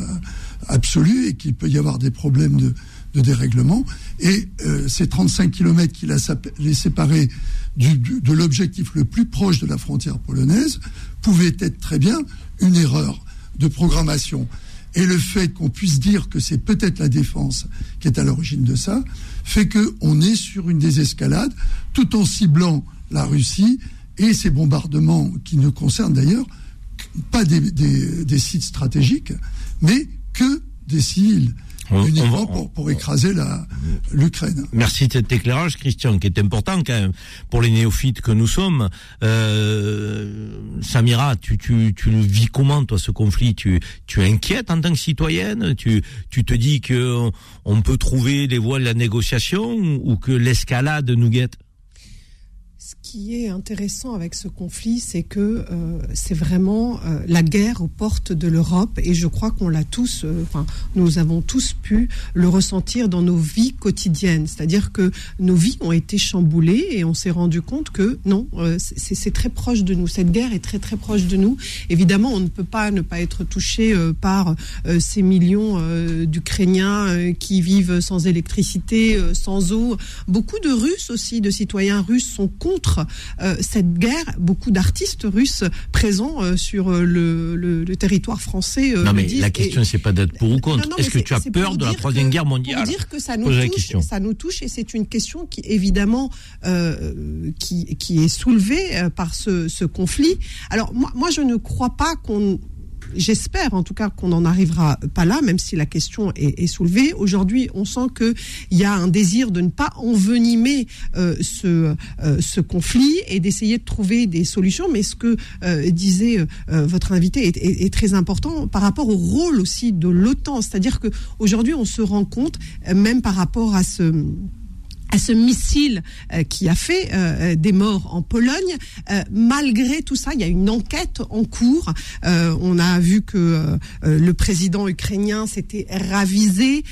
[SPEAKER 3] absolue et qu'il peut y avoir des problèmes de, dérèglement. Et euh, ces 35 kilomètres qu'il a les séparés de l'objectif le plus proche de la frontière polonaise pouvaient être très bien une erreur de programmation. Et le fait qu'on puisse dire que c'est peut-être la défense qui est à l'origine de ça, fait qu'on est sur une désescalade, tout en ciblant la Russie et ces bombardements qui ne concernent d'ailleurs pas des, sites stratégiques, mais que des civils. uniquement pour, écraser l'Ukraine.
[SPEAKER 2] Merci de cet éclairage, Christian, qui est important quand même pour les néophytes que nous sommes. Euh, Samira, tu, tu, tu le vis comment, toi, ce conflit? Tu, tu es inquiète en tant que citoyenne? Tu, tu te dis que on peut trouver des voies de la négociation ou que l'escalade nous guette?
[SPEAKER 6] Qui est intéressant avec ce conflit, c'est que euh, c'est vraiment euh, la guerre aux portes de l'Europe et je crois qu'on l'a tous, euh, enfin, nous avons tous pu le ressentir dans nos vies quotidiennes. C'est-à-dire que nos vies ont été chamboulées et on s'est rendu compte que non, c'est très proche de nous. Cette guerre est très très proche de nous. Évidemment, on ne peut pas ne pas être touché par ces millions d'Ukrainiens qui vivent sans électricité, sans eau. Beaucoup de Russes aussi, de citoyens russes sont contre euh, cette guerre. Beaucoup d'artistes russes présents euh, sur euh, le, territoire français.
[SPEAKER 2] non, mais la question, c'est pas d'être pour ou contre. Est-ce que tu as peur de la Troisième Guerre mondiale
[SPEAKER 6] dire que ça nous, touche, ça nous touche, et c'est une question qui, évidemment, qui, qui est soulevée par ce, ce conflit. Alors, moi, moi, je ne crois pas qu'on j'espère en tout cas qu'on n'en arrivera pas là, même si la question est, soulevée. Aujourd'hui, on sent qu'il y a un désir de ne pas envenimer euh, ce, euh, ce conflit et d'essayer de trouver des solutions. Mais ce que euh, disait votre invité est, est, très important par rapport au rôle aussi de l'OTAN. C'est-à-dire qu'aujourd'hui, on se rend compte, même par rapport à ce à ce missile euh, qui a fait euh, des morts en Pologne. Euh, malgré tout ça, il y a une enquête en cours. on a vu que le président ukrainien s'était ravisé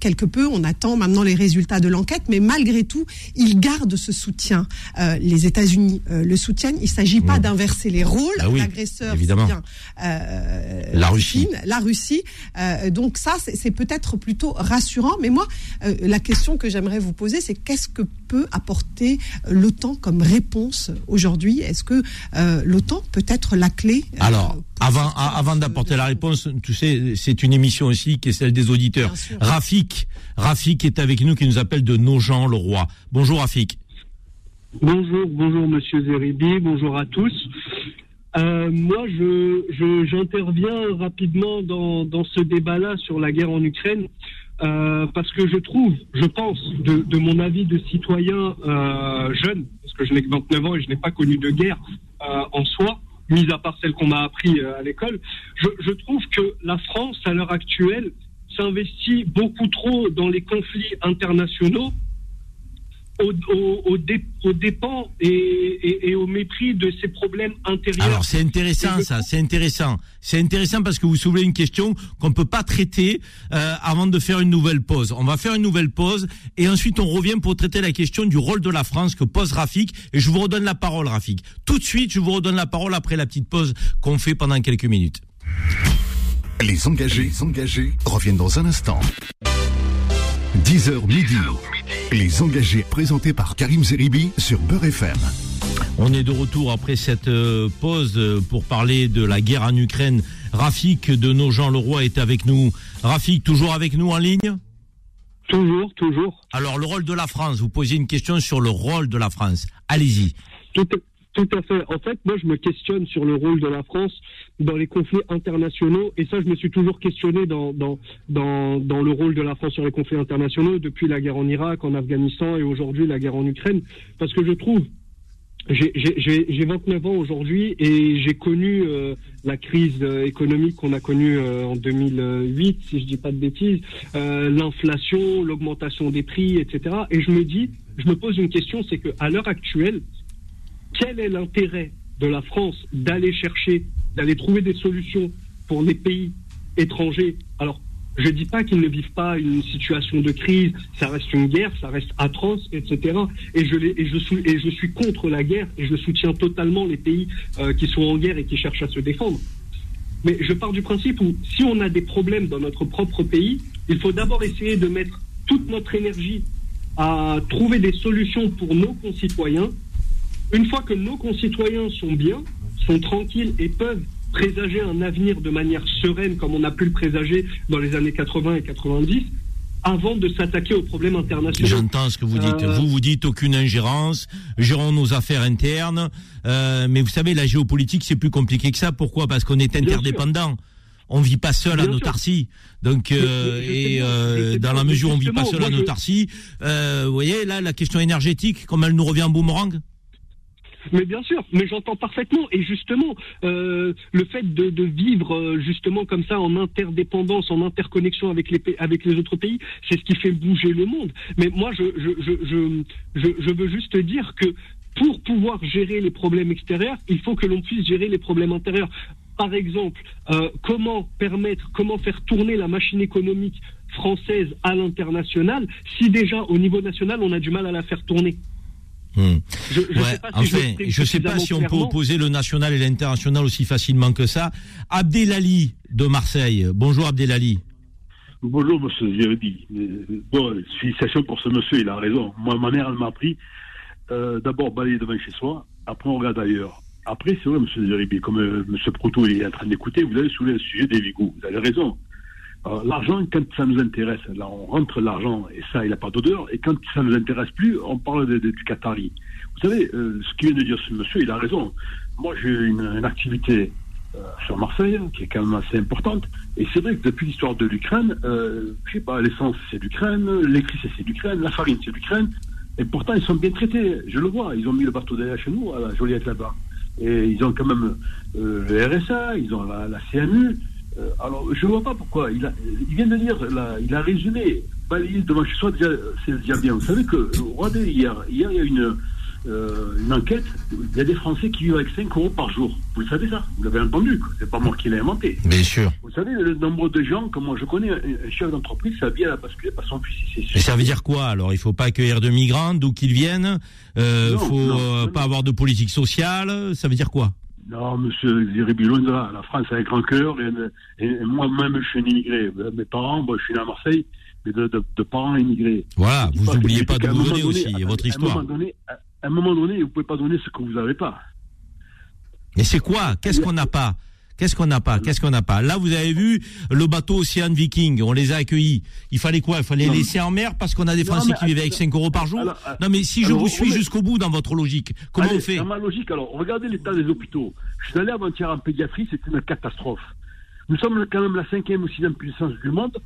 [SPEAKER 6] quelque peu. On attend maintenant les résultats de l'enquête, mais malgré tout, il garde ce soutien. les États-Unis le soutiennent. Il ne s'agit pas d'inverser les rôles.
[SPEAKER 2] Ah
[SPEAKER 6] L'agresseur,
[SPEAKER 2] évidemment.
[SPEAKER 6] Bien,
[SPEAKER 2] la Russie.
[SPEAKER 6] La Russie. donc ça, c'est peut-être plutôt rassurant. Mais moi, la question que j'aimerais vous poser, c'est qu'est-ce que peut apporter l'OTAN comme réponse aujourd'hui? Est-ce que euh, l'OTAN peut être la clé
[SPEAKER 2] euh, Alors, avant, avant d'apporter la réponse, tu sais, c'est une émission aussi qui est celle des auditeurs. Rafik, Rafik est avec nous, qui nous appelle de Nogent-le-Roi. Bonjour Rafik.
[SPEAKER 10] Bonjour, bonjour Monsieur Zeribi, bonjour à tous. Euh, moi, je, j'interviens rapidement dans, dans ce débat-là sur la guerre en Ukraine. Euh, parce que je trouve, je pense, de, de mon avis de citoyen euh, jeune, parce que je n'ai que 29 ans et je n'ai pas connu de guerre euh, en soi, mis à part celle qu'on m'a appris euh, à l'école, je, je, trouve que la France, à l'heure actuelle, s'investit beaucoup trop dans les conflits internationaux au, au, au, dépens et, et, au mépris de ces problèmes intérieurs.
[SPEAKER 2] Alors c'est intéressant ça, c'est intéressant. C'est intéressant parce que vous soulevez une question qu'on ne peut pas traiter euh, avant de faire une nouvelle pause. On va faire une nouvelle pause et ensuite on revient pour traiter la question du rôle de la France que pose Rafik. Et je vous redonne la parole Rafik. Tout de suite, je vous redonne la parole après la petite pause qu'on fait pendant quelques minutes.
[SPEAKER 1] Les engagés, les engagés reviennent dans un instant. 10h midi. Les engagés présentés par Karim Zeribi sur Beurre FM.
[SPEAKER 2] On est de retour après cette euh, pause pour parler de la guerre en Ukraine. Rafik de Nogent-le-Roi est avec nous. Rafik, toujours avec nous en ligne?
[SPEAKER 10] Toujours, toujours.
[SPEAKER 2] Alors, le rôle de la France, vous posez une question sur le rôle de la France. Allez-y.
[SPEAKER 10] Tout à fait. En fait, moi, je me questionne sur le rôle de la France dans les conflits internationaux. Et ça, je me suis toujours questionné dans, dans, dans, dans le rôle de la France sur les conflits internationaux depuis la guerre en Irak, en Afghanistan et aujourd'hui la guerre en Ukraine. Parce que je trouve, j'ai 29 ans aujourd'hui et j'ai connu euh, la crise euh, économique qu'on a connue euh, en 2008, si je dis pas de bêtises, l'inflation, l'augmentation des prix, etc. Et je me dis, je me pose une question, c'est que à l'heure actuelle, quel est l'intérêt de la France d'aller chercher, d'aller trouver des solutions pour les pays étrangers? Alors, Je dis pas qu'ils ne vivent pas une situation de crise. Ça reste une guerre, ça reste atroce, etc. Et je, et je, suis, et je suis contre la guerre et je soutiens totalement les pays euh, qui sont en guerre et qui cherchent à se défendre. Mais je pars du principe où si on a des problèmes dans notre propre pays, il faut d'abord essayer de mettre toute notre énergie à trouver des solutions pour nos concitoyens. Une fois que nos concitoyens sont bien, sont tranquilles et peuvent présager un avenir de manière sereine comme on a pu le présager dans les années 80 et 90, avant de s'attaquer aux problèmes internationaux.
[SPEAKER 2] J'entends ce que vous dites.
[SPEAKER 10] Euh,
[SPEAKER 2] Vous, vous dites aucune ingérence, gérons nos affaires internes. Euh, mais vous savez, la géopolitique, c'est plus compliqué que ça. Pourquoi? Parce qu'on est interdépendant. On vit pas seul à
[SPEAKER 10] Bien sûr.
[SPEAKER 2] tarsis. Donc, euh, et euh, dans la mesure où on vit pas seul à euh, vous voyez, là, la question énergétique, comme elle nous revient en boomerang?
[SPEAKER 10] Mais bien sûr, mais j'entends parfaitement. Et justement, euh, le fait de, vivre euh, justement comme ça en interdépendance, en interconnexion avec les, avec les autres pays, c'est ce qui fait bouger le monde. Mais moi, je, je, je, je veux juste dire que pour pouvoir gérer les problèmes extérieurs, il faut que l'on puisse gérer les problèmes intérieurs. Par exemple, euh, comment permettre, comment faire tourner la machine économique française à l'international si déjà au niveau national on a du mal à la faire tourner?
[SPEAKER 2] Hmm.
[SPEAKER 10] Je, je
[SPEAKER 2] Ouais,
[SPEAKER 10] sais pas si je
[SPEAKER 2] enfin,
[SPEAKER 10] m'exprime
[SPEAKER 2] je sais pas si on peut opposer le national et l'international aussi facilement que ça. Abdelali de Marseille. Bonjour Abdelali.
[SPEAKER 11] Bonjour, monsieur Zerdi. Euh, Bon, félicitations pour ce monsieur, il a raison. Moi, ma mère, elle m'a appris euh, d'abord balayer devant chez soi, après on regarde ailleurs. Après, c'est vrai, monsieur Zeribi, comme euh, monsieur Proto il est en train d'écouter, vous avez soulevé le sujet des vigous. Vous avez raison. L'argent, quand ça nous intéresse, là, on rentre l'argent et ça, il n'a pas d'odeur. Et quand ça nous intéresse plus, on parle de- du Qatari. Vous savez, euh, ce qu'il vient de dire ce monsieur, il a raison. Moi, j'ai une, une activité euh, sur Marseille, qui est quand même assez importante. Et c'est vrai que depuis l'histoire de l'Ukraine, euh, je sais pas, l'essence c'est l'Ukraine, l'électricité c'est l'Ukraine, la farine c'est l'Ukraine. Et pourtant, ils sont bien traités. Je le vois. Ils ont mis le bateau derrière chez nous, à la Joliette là-bas. Et ils ont quand même le RSA, ils ont la, la. Euh, alors, je ne vois pas pourquoi. Il, a, il vient de dire, là, il a résumé. Balayer devant chez soi, déjà, c'est déjà bien. Vous savez que, euh, regardez, hier, hier, il y a une, euh, une enquête. Il y a des Français qui vivent avec 5 euros par jour. Vous le savez ça? Vous l'avez entendu. C'est pas moi qui l'ai inventé.
[SPEAKER 2] Bien sûr.
[SPEAKER 11] Vous savez, le nombre de gens, comme moi je connais, un, chef d'entreprise, ça vient à basculer par son fils.
[SPEAKER 2] Mais ça veut dire quoi alors? Il faut pas accueillir de migrants d'où qu'ils viennent? Euh,
[SPEAKER 11] Non,
[SPEAKER 2] faut
[SPEAKER 11] non, non,
[SPEAKER 2] pas avoir de politique sociale? Ça veut dire quoi?
[SPEAKER 11] Non, monsieur Ziribi, loin de là. La France a un grand cœur. Et, et moi-même, je suis un immigré. Mes parents, bon, je suis né à Marseille, mais de, de- de parents immigrés.
[SPEAKER 2] Voilà, vous
[SPEAKER 11] que-
[SPEAKER 2] oubliez
[SPEAKER 11] je
[SPEAKER 2] pas
[SPEAKER 11] un
[SPEAKER 2] vous
[SPEAKER 11] donné,
[SPEAKER 2] aussi, et
[SPEAKER 11] à-
[SPEAKER 2] votre
[SPEAKER 11] à un
[SPEAKER 2] histoire.
[SPEAKER 11] moment donné- à à un moment donné, vous pouvez pas donner ce que vous n'avez pas.
[SPEAKER 2] Mais c'est quoi? Qu'est-ce qu'on n'a pas? Qu'est-ce qu'on n'a pas Qu'est-ce qu'on n'a pas Là, vous avez vu le bateau Océan Viking, on les a accueillis. Il fallait quoi Il fallait les
[SPEAKER 11] Non.
[SPEAKER 2] laisser en mer parce qu'on a des Français qui vivaient avec
[SPEAKER 11] attends,
[SPEAKER 2] 5 euros par jour
[SPEAKER 11] alors, euh,
[SPEAKER 2] Non, mais si je vous suis
[SPEAKER 11] remet-
[SPEAKER 2] jusqu'au bout dans votre logique, comment
[SPEAKER 11] Allez,
[SPEAKER 2] on fait
[SPEAKER 11] Dans ma logique, alors, regardez l'état des hôpitaux. Je suis allé avant-hier en pédiatrie, c'était une catastrophe. Nous sommes quand même la cinquième ou sixième puissance du monde.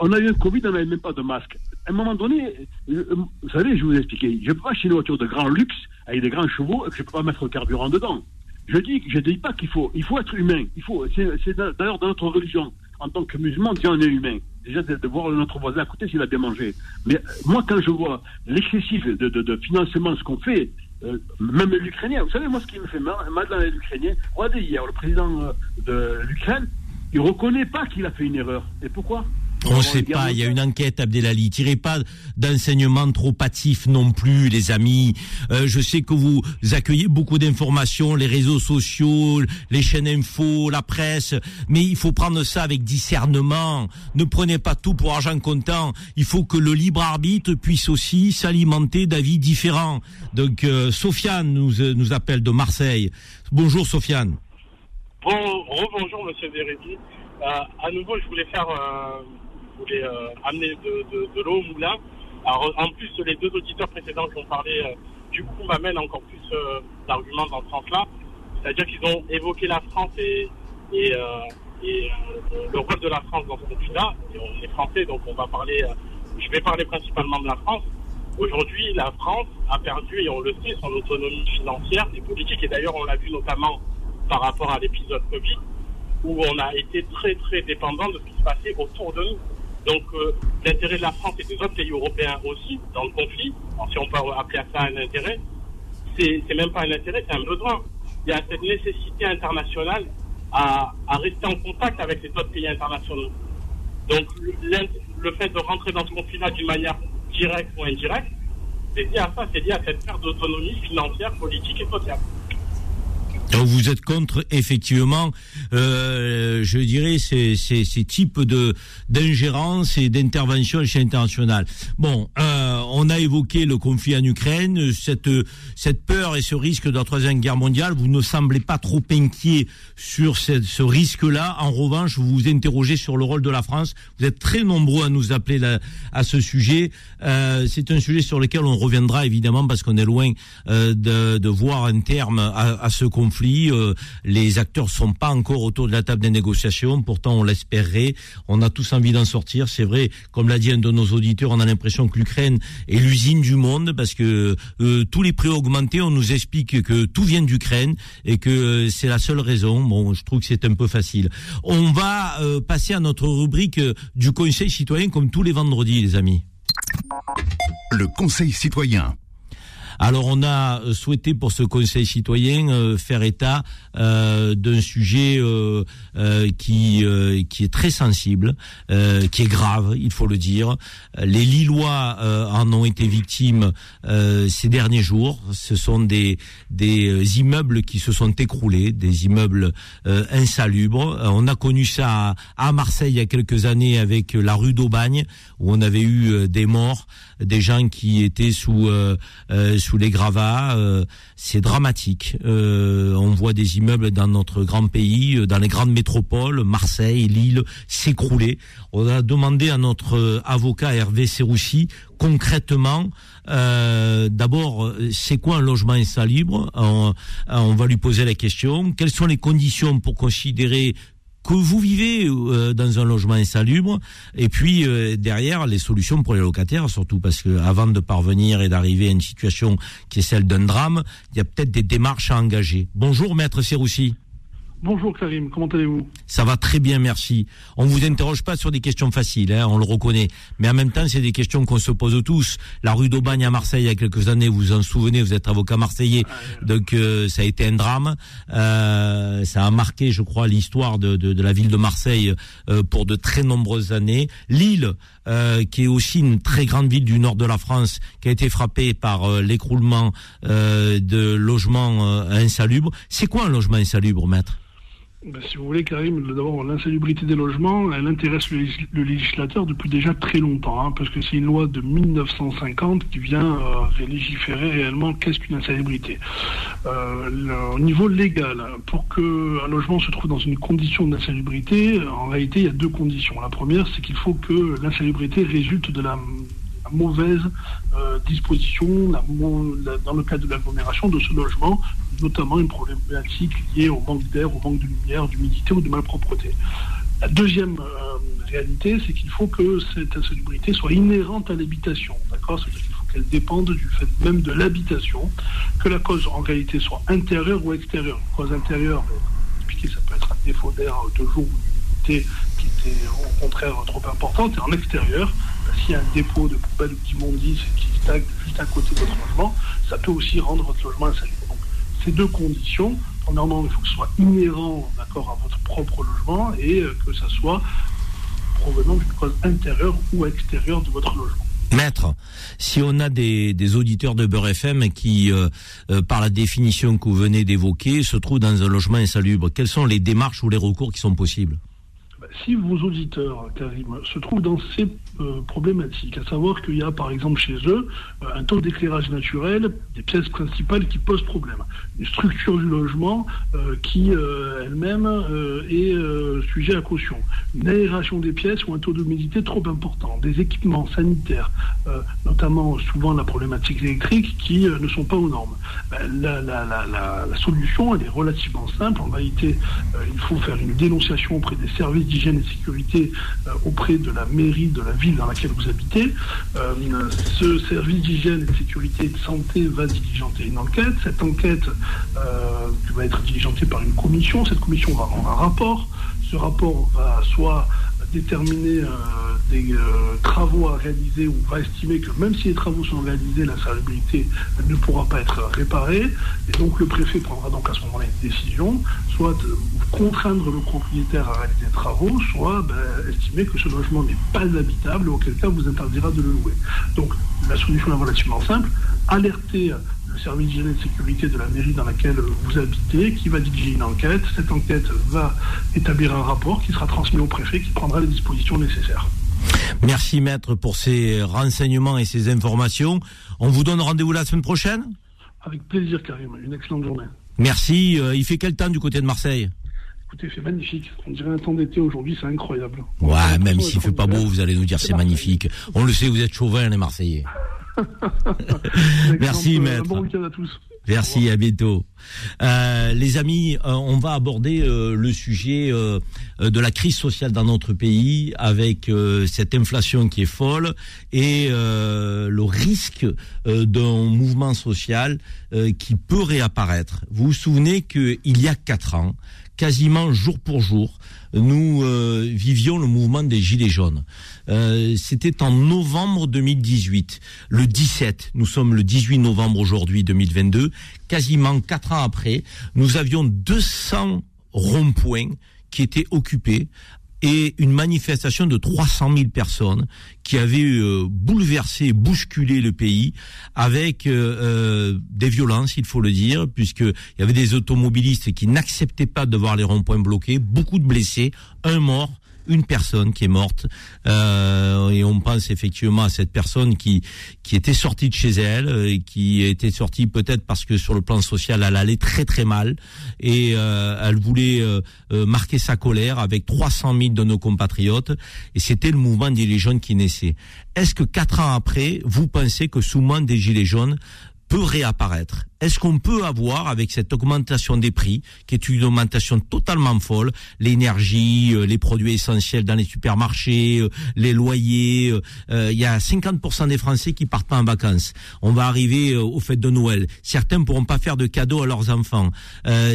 [SPEAKER 11] On a eu un Covid, on n'avait même pas de masque. À un moment donné, euh, vous savez, je vais vous expliquer. Je ne peux pas acheter une voiture de grand luxe avec des grands chevaux et que je ne peux pas mettre le carburant dedans. Je dis, je dis pas qu'il faut, il faut être humain. Il faut, c'est, d'ailleurs dans notre religion. En tant que musulman, déjà on est humain. Déjà de, voir notre voisin à côté s'il a bien mangé. Mais euh, moi, quand je vois l'excessif de, de, de financement, ce qu'on fait, euh, même l'Ukrainien, vous savez, moi, ce qui me fait mal, mal dans les Ukrainiens, regardez hier, le président euh, de l'Ukraine, il reconnaît pas qu'il a fait une erreur. Et pourquoi?
[SPEAKER 2] On ne sait pas, il y a une enquête, Abdelali. Tirez pas d'enseignements trop hâtifs non plus, les amis. Euh, je sais que vous accueillez beaucoup d'informations, les réseaux sociaux, les chaînes info, la presse, mais il faut prendre ça avec discernement. Ne prenez pas tout pour argent comptant. Il faut que le libre arbitre puisse aussi s'alimenter d'avis différents. Donc, euh, Sofiane nous, euh, nous appelle de Marseille. Bonjour, Sofiane.
[SPEAKER 12] Bon, rebonjour Monsieur. Euh, à nouveau, je voulais faire, je voulais euh, amener de, l'eau au moulin. Alors, en plus, les deux auditeurs précédents qui ont parlé, euh, du coup, m'amènent encore plus euh, d'arguments dans ce sens-là. C'est-à-dire qu'ils ont évoqué la France et, euh, euh, le rôle de la France dans ce conflit-là. On est français, donc on va parler. je vais parler principalement de la France. Aujourd'hui, la France a perdu, et on le sait, son autonomie financière et politique. Et d'ailleurs, on l'a vu notamment par rapport à l'épisode Covid, où on a été très très dépendant de ce qui se passait autour de nous. Donc euh, l'intérêt de la France et des autres pays européens aussi dans le conflit, si on peut appeler ça un intérêt, c'est même pas un intérêt, c'est un besoin. Il y a cette nécessité internationale à, à rester en contact avec les autres pays internationaux. Donc le, le fait de rentrer dans ce conflit-là d'une manière directe ou indirecte, c'est lié à ça, c'est lié à cette perte d'autonomie financière, politique et sociale.
[SPEAKER 2] Donc vous êtes contre effectivement, euh, je dirais, ces, ces, ces types de d'ingérence et d'intervention chez internationale. Bon, euh, on a évoqué le conflit en Ukraine, cette cette peur et ce risque de la troisième guerre mondiale. Vous ne semblez pas trop inquiet sur ce, ce risque-là. En revanche, vous vous interrogez sur le rôle de la France. Vous êtes très nombreux à nous appeler à ce sujet. Euh, C'est un sujet sur lequel on reviendra évidemment parce qu'on est loin euh, de, de voir un terme à, à ce conflit. Euh, les acteurs sont pas encore autour de la table des négociations. Pourtant, on l'espérait. On a tous envie d'en sortir. C'est vrai, comme l'a dit un de nos auditeurs, on a l'impression que l'Ukraine est l'usine du monde parce que euh, tous les prix ont augmenté. On nous explique que tout vient d'Ukraine et que euh, c'est la seule raison. Bon, je trouve que c'est un peu facile. On va passer à notre rubrique du Conseil citoyen comme tous les vendredis, les amis.
[SPEAKER 1] Le Conseil citoyen.
[SPEAKER 2] Alors on a euh, souhaité pour ce Conseil citoyen euh, faire état euh, d'un sujet qui qui est très sensible, qui est grave, il faut le dire. Les Lillois en ont été victimes ces derniers jours. Ce sont des des immeubles qui se sont écroulés, des immeubles insalubres. On a connu ça à, à Marseille il y a quelques années avec la rue d'Aubagne où on avait eu des morts, des gens qui étaient sous sous les gravats. euh, c'est dramatique. Euh, on voit des immeubles dans notre grand pays, euh, dans les grandes métropoles, Marseille, Lille, s'écrouler. On a demandé à notre avocat Hervé Serroussi concrètement, d'abord, c'est quoi un logement insalubre? On, on va lui poser la question. Quelles sont les conditions pour considérer que vous vivez euh, dans un logement insalubre et puis euh, derrière les solutions pour les locataires surtout parce que avant de parvenir et d'arriver à une situation qui est celle d'un drame, il y a peut-être des démarches à engager. Bonjour maître Serroussi.
[SPEAKER 13] Bonjour Karim, comment allez-vous?
[SPEAKER 2] Ça va très bien, merci. On vous interroge pas sur des questions faciles, hein, on le reconnaît. Mais en même temps, c'est des questions qu'on se pose tous. La rue d'Aubagne à Marseille, il y a quelques années, vous vous en souvenez, vous êtes avocat marseillais, donc euh, ça a été un drame. Euh, ça a marqué, je crois, l'histoire de, de, de la ville de Marseille euh, pour de très nombreuses années. Lille, euh, qui est aussi une très grande ville du nord de la France, qui a été frappée par l'écroulement euh, de logements euh, insalubres. C'est quoi un logement insalubre, maître?
[SPEAKER 13] Ben, Si vous voulez Karim, d'abord l'insalubrité des logements, elle intéresse le, légis- le législateur depuis déjà très longtemps, hein, parce que c'est une loi de 1950 qui vient euh, légiférer réellement qu'est-ce qu'une insalubrité. Euh, au niveau légal, pour qu'un logement se trouve dans une condition d'insalubrité, en réalité il y a deux conditions. La première, c'est qu'il faut que l'insalubrité résulte de la mauvaise euh, disposition la mo- la- dans le cadre de l'agglomération de ce logement, notamment une problématique liée au manque d'air, au manque de lumière, d'humidité ou de malpropreté. La deuxième euh, réalité, c'est qu'il faut que cette insalubrité soit inhérente à l'habitation. D'accord? C'est-à-dire qu'il faut qu'elle dépende du fait même de l'habitation, que la cause en réalité soit intérieure ou extérieure. Une cause intérieure, expliqué, ça peut être un défaut d'air de jour ou une humidité qui était au contraire trop importante. Et en extérieur, s'il y a un dépôt de poubelle ou d'immondices qui stagne juste à côté de votre logement, ça peut aussi rendre votre logement insalubre. Donc, ces deux conditions, premièrement, il faut que ce soit inhérent d'accord, à votre propre logement et euh, que ça soit provenant d'une cause intérieure ou extérieure de votre logement.
[SPEAKER 2] Maître, si on a des, auditeurs de Beurre FM qui, euh, euh, par la définition que vous venez d'évoquer, se trouvent dans un logement insalubre, quelles sont les démarches ou les recours qui sont possibles?
[SPEAKER 13] Si vos auditeurs, Karim, se trouvent dans ces euh, problématiques, à savoir qu'il y a par exemple chez eux euh, un taux d'éclairage naturel des pièces principales qui pose problème, une structure du logement euh, qui elle-même est sujet à caution, une aération des pièces ou un taux d'humidité trop important, des équipements sanitaires, notamment souvent la problématique électrique qui ne sont pas aux normes. La, la- solution, elle est relativement simple. En réalité, il faut faire une dénonciation auprès des services d'hygiène et sécurité, euh, auprès de la mairie de la ville dans laquelle vous habitez. Euh, ce service d'hygiène et de sécurité et de santé va diligenter une enquête. Cette enquête euh, va être diligentée par une commission. Cette commission va rendre un rapport. Ce rapport va soit déterminer euh, des euh, travaux à réaliser ou va estimer que même si les travaux sont réalisés, la salubrité ne pourra pas être réparée. Et donc le préfet prendra donc à ce moment-là une décision, soit contraindre le propriétaire à réaliser des travaux, soit ben, estimer que ce logement n'est pas habitable, auquel cas vous interdira de le louer. Donc la solution est relativement simple, alerter le service d'hygiène et de sécurité de la mairie dans laquelle vous habitez, qui va diriger une enquête. Cette enquête va établir un rapport qui sera transmis au préfet qui prendra les dispositions nécessaires.
[SPEAKER 2] Merci maître pour ces renseignements et ces informations. On vous donne rendez-vous la semaine prochaine?
[SPEAKER 13] Avec plaisir Karim, une excellente journée.
[SPEAKER 2] Merci. Euh, il fait quel temps du côté de Marseille?
[SPEAKER 13] Écoutez, c'est magnifique. On dirait un temps d'été aujourd'hui, c'est incroyable.
[SPEAKER 2] Ouais, même s'il fait pas beau, vous allez nous dire c'est magnifique. On le sait, vous êtes chauvin les Marseillais. [LAUGHS] Merci, maître.
[SPEAKER 13] Bon week-end à tous.
[SPEAKER 2] Merci, à bientôt. Euh, les amis, euh, on va aborder euh, le sujet euh, de la crise sociale dans notre pays avec cette inflation qui est folle et le risque d'un mouvement social qui peut réapparaître. Vous vous souvenez qu'il y a quatre ans, quasiment jour pour jour, nous euh, vivions le mouvement des Gilets jaunes. Euh, C'était en novembre 2018. Le 17, nous sommes le 18 novembre aujourd'hui 2022. Quasiment quatre ans après, nous avions 200 ronds-points qui étaient occupés et une manifestation de 300 000 personnes qui avait euh, bouleversé, bousculé le pays avec euh, euh, des violences, il faut le dire, puisqu'il y avait des automobilistes qui n'acceptaient pas de voir les ronds-points bloqués, beaucoup de blessés, un mort une personne qui est morte euh, et on pense effectivement à cette personne qui qui était sortie de chez elle euh, et qui était sortie peut-être parce que sur le plan social elle allait très très mal et euh, elle voulait euh, euh, marquer sa colère avec 300 000 de nos compatriotes et c'était le mouvement des Gilets jaunes qui naissait. Est-ce que quatre ans après, vous pensez que sous mouvement des Gilets jaunes peut réapparaître. Est-ce qu'on peut avoir, avec cette augmentation des prix, qui est une augmentation totalement folle, l'énergie, euh, les produits essentiels dans les supermarchés, euh, les loyers, euh, il y a 50% des Français qui partent pas en vacances. On va arriver au fêtes de Noël. Certains pourront pas faire de cadeaux à leurs enfants.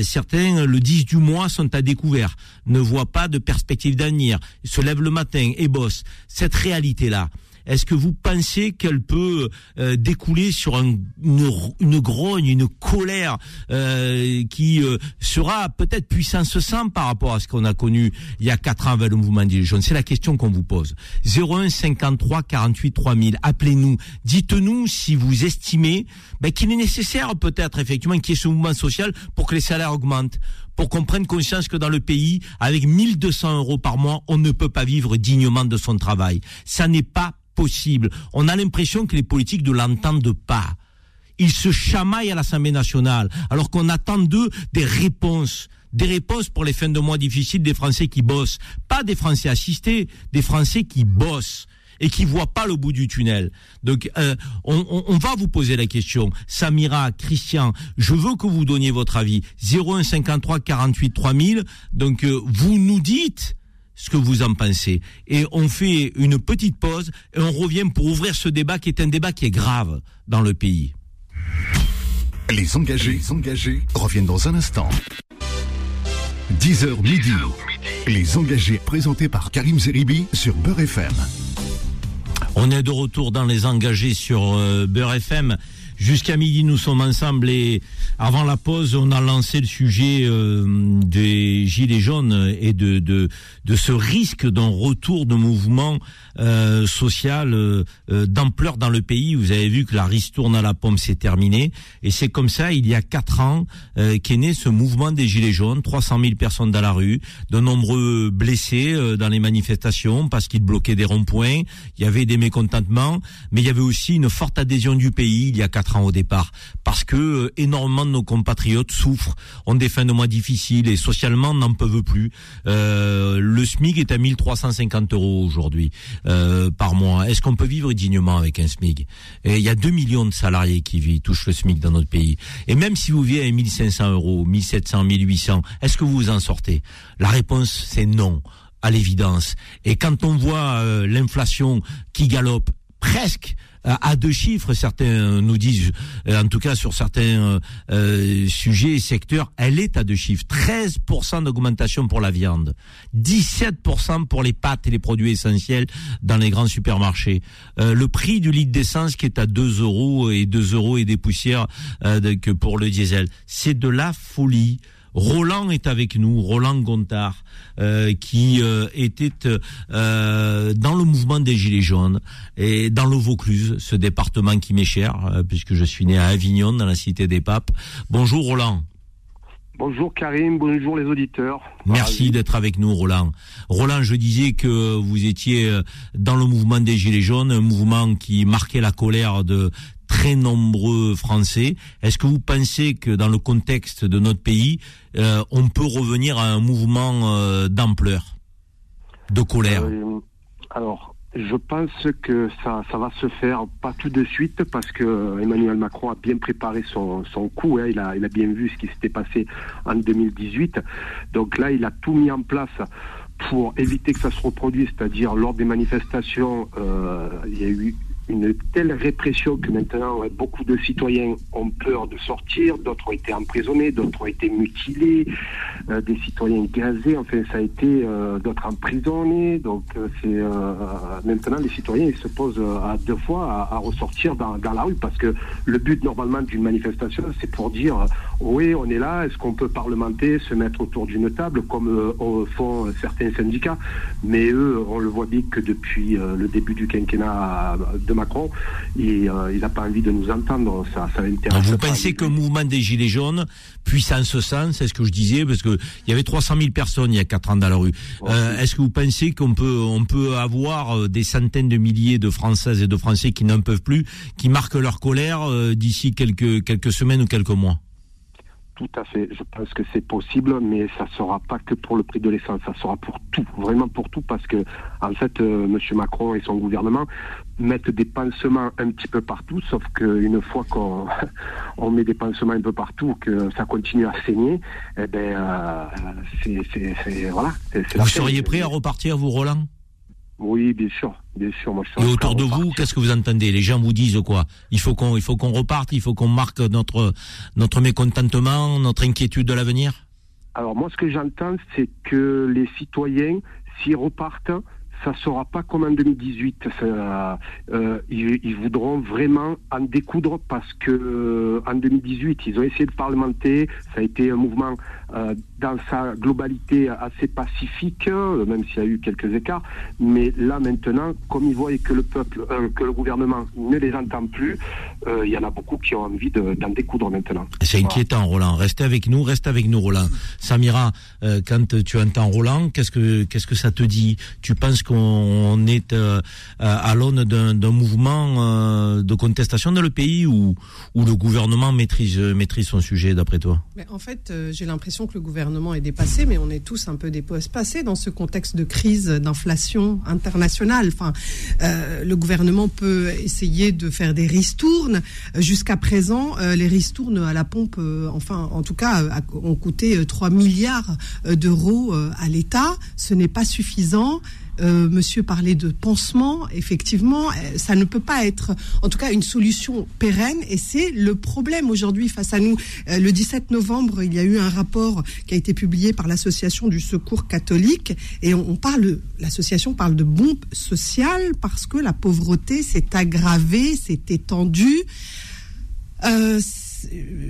[SPEAKER 2] certains, le 10 du mois, sont à découvert, ne voient pas de perspective d'avenir, se lèvent le matin et bossent. Cette réalité-là, est-ce que vous pensez qu'elle peut euh, découler sur une, une, grogne, une colère euh, qui euh, sera peut-être puissance 100 par rapport à ce qu'on a connu il y a quatre ans avec le mouvement des jeunes C'est la question qu'on vous pose. 01 53 48 3000. Appelez-nous. Dites-nous si vous estimez ben, qu'il est nécessaire peut-être effectivement qu'il y ait ce mouvement social pour que les salaires augmentent pour qu'on prenne conscience que dans le pays, avec 1200 euros par mois, on ne peut pas vivre dignement de son travail. Ça n'est pas possible. On a l'impression que les politiques ne l'entendent pas. Ils se chamaillent à l'Assemblée nationale, alors qu'on attend d'eux des réponses. Des réponses pour les fins de mois difficiles des Français qui bossent. Pas des Français assistés, des Français qui bossent et qui voient pas le bout du tunnel. Donc, euh, on, va vous poser la question. Samira, Christian, je veux que vous donniez votre avis. 01 53 48 3000. Donc, euh, vous nous dites ce que vous en pensez. Et on fait une petite pause et on revient pour ouvrir ce débat qui est un débat qui est grave dans le pays.
[SPEAKER 1] Les engagés, les engagés reviennent dans un instant. 10h midi. Les engagés présentés par Karim Zeribi sur Beurre FM.
[SPEAKER 2] On est de retour dans les engagés sur euh, Beurre FM. Jusqu'à midi, nous sommes ensemble et avant la pause, on a lancé le sujet euh, des gilets jaunes et de de, de ce risque d'un retour de mouvement euh, social euh, d'ampleur dans le pays. Vous avez vu que la ristourne à la pomme s'est terminée et c'est comme ça, il y a quatre ans, qu'est né ce mouvement des gilets jaunes. 300 000 personnes dans la rue, de nombreux blessés dans les manifestations parce qu'ils bloquaient des ronds-points. Il y avait des mécontentements, mais il y avait aussi une forte adhésion du pays. Il y a quatre au départ, parce que euh, énormément de nos compatriotes souffrent, ont des fins de mois difficiles et socialement n'en peuvent plus. Euh, le SMIC est à 1350 euros aujourd'hui euh, par mois. Est-ce qu'on peut vivre dignement avec un SMIC? Et Il y a 2 millions de salariés qui touchent le SMIC dans notre pays. Et même si vous vivez à 1500 euros, 1700, 1800, est-ce que vous vous en sortez? La réponse, c'est non à l'évidence. Et quand on voit l'inflation qui galope presque à deux chiffres. Certains nous disent, en tout cas sur certains sujets et secteurs, elle est à deux chiffres. 13% d'augmentation pour la viande, 17% pour les pâtes et les produits essentiels dans les grands supermarchés. le prix du litre d'essence qui est à 2 euros et 2 euros et des poussières que pour le diesel. C'est de la folie. Roland est avec nous, Roland Gontard, euh, qui euh, était euh, dans le mouvement des Gilets jaunes et dans le Vaucluse, ce département qui m'est cher, puisque je suis né à Avignon, dans la cité des Papes. Bonjour Roland.
[SPEAKER 14] Bonjour Karim, bonjour les auditeurs.
[SPEAKER 2] Merci d'être avec nous Roland. Roland, je disais que vous étiez dans le mouvement des Gilets jaunes, un mouvement qui marquait la colère de très nombreux Français. Est-ce que vous pensez que dans le contexte de notre pays, euh, on peut revenir à un mouvement euh, d'ampleur, de colère? Euh,
[SPEAKER 14] Alors, je pense que ça, ça va se faire pas tout de suite parce que Emmanuel Macron a bien préparé son, son coup. Hein. il, a, il a bien vu ce qui s'était passé en 2018. Donc là, il a tout mis en place pour éviter que ça se reproduise, c'est-à-dire lors des manifestations, il y a eu une telle répression que maintenant beaucoup de citoyens ont peur de sortir, d'autres ont été emprisonnés, d'autres ont été mutilés, euh, des citoyens gazés, enfin ça a été euh, d'autres emprisonnés. Donc euh, c'est maintenant les citoyens ils se posent à deux fois à, ressortir dans, la rue. Parce que le but normalement d'une manifestation c'est pour dire oui on est là, est-ce qu'on peut parlementer, se mettre autour d'une table comme font certains syndicats, mais eux on le voit bien que depuis le début du quinquennat Macron, et, euh, il n'a pas envie de nous entendre. Ça, ça
[SPEAKER 2] Vous pensez que le mouvement des Gilets jaunes puisse en ce sens, c'est ce que je disais, parce que il y avait 300 000 personnes il y a 4 ans dans la rue. Euh, est-ce que vous pensez qu'on peut, on peut avoir euh, des centaines de milliers de Françaises et de Français qui n'en peuvent plus, qui marquent leur colère d'ici quelques, quelques semaines ou quelques mois?
[SPEAKER 14] Tout à fait. Je pense que c'est possible, mais ça ne sera pas que pour le prix de l'essence, ça sera pour tout, vraiment pour tout, parce que en fait, euh, M. Macron et son gouvernement mettent des pansements un petit peu partout, sauf qu'une fois qu'on [LAUGHS] on met des pansements un peu partout, que ça continue à saigner, eh ben, euh, c'est voilà.
[SPEAKER 2] Vous seriez prêt à repartir, vous, Roland?
[SPEAKER 14] Oui, bien sûr, bien sûr. Moi, je
[SPEAKER 2] Et autour de vous, qu'est-ce que vous entendez? Les gens vous disent quoi? Il faut qu'on, il faut qu'on reparte, il faut qu'on marque notre notre mécontentement, notre inquiétude de l'avenir?
[SPEAKER 14] Alors moi, ce que j'entends, c'est que les citoyens, s'ils repartent, ça sera pas comme en 2018. Euh, ils, voudront vraiment en découdre parce que euh, en 2018, ils ont essayé de parlementer. Ça a été un mouvement euh, dans sa globalité assez pacifique, même s'il y a eu quelques écarts. Mais là maintenant, comme ils voient que le peuple, que le gouvernement ne les entend plus, il y en a beaucoup qui ont envie d'en découdre maintenant.
[SPEAKER 2] C'est inquiétant, Roland. Restez avec nous, restez avec nous, Roland. Samira, quand tu entends Roland, qu'est-ce que qu'est-ce que ça te dit? Tu penses on est euh, à l'aune d'un mouvement euh, de contestation dans le pays où, où le gouvernement maîtrise, maîtrise son sujet, d'après toi?
[SPEAKER 6] Mais En fait, euh, j'ai l'impression que le gouvernement est dépassé, mais on est tous un peu dépassés dans ce contexte de crise, d'inflation internationale. Enfin, le gouvernement peut essayer de faire des ristournes. Jusqu'à présent, les ristournes à la pompe, enfin, en tout cas, ont coûté 3 milliards d'euros à l'État. Ce n'est pas suffisant. Euh, monsieur parlait de pansement. Effectivement, euh, ça ne peut pas être, en tout cas, une solution pérenne. Et c'est le problème aujourd'hui face à nous. Euh, le 17 novembre, il y a eu un rapport qui a été publié par l'association du Secours catholique, et on, parle, l'association parle de bombe sociale parce que la pauvreté s'est aggravée, s'est étendue.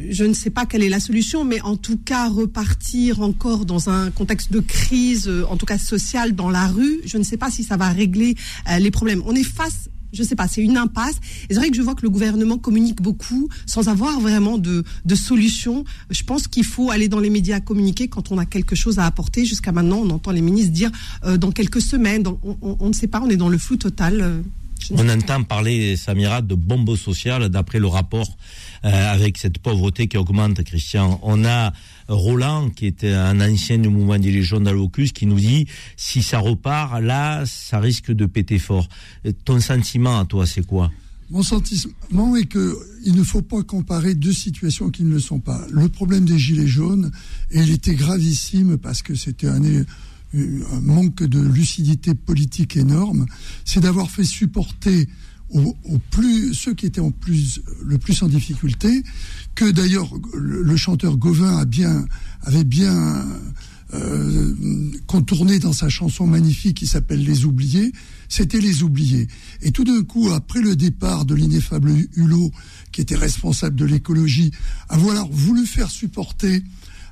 [SPEAKER 6] Je ne sais pas quelle est la solution, mais en tout cas, repartir encore dans un contexte de crise, euh, en tout cas sociale, dans la rue, je ne sais pas si ça va régler euh, les problèmes. On est face je ne sais pas, c'est une impasse. Et c'est vrai que je vois que le gouvernement communique beaucoup sans avoir vraiment de, de solution. Je pense qu'il faut aller dans les médias communiquer quand on a quelque chose à apporter. Jusqu'à maintenant, on entend les ministres dire euh, dans quelques semaines. on, ne sait pas, on est dans le flou total.
[SPEAKER 2] On entend parler, Samira, de bombe sociale d'après le rapport euh, avec cette pauvreté qui augmente, Christian. On a Roland, qui était un ancien du mouvement des Légions d'Alocus, qui nous dit si ça repart, là, ça risque de péter fort. Ton sentiment à toi, c'est quoi?
[SPEAKER 3] Mon sentiment est qu'il ne faut pas comparer deux situations qui ne le sont pas. Le problème des Gilets jaunes, et il était gravissime parce que c'était un manque de lucidité politique énorme, c'est d'avoir fait supporter aux, plus, ceux qui étaient en plus, le plus en difficulté, que d'ailleurs le, chanteur Gauvin a bien, avait bien euh, contourné dans sa chanson magnifique qui s'appelle Les Oubliés, c'était Les Oubliés. Et tout d'un coup, après le départ de l'ineffable Hulot, qui était responsable de l'écologie, avoir voulu faire supporter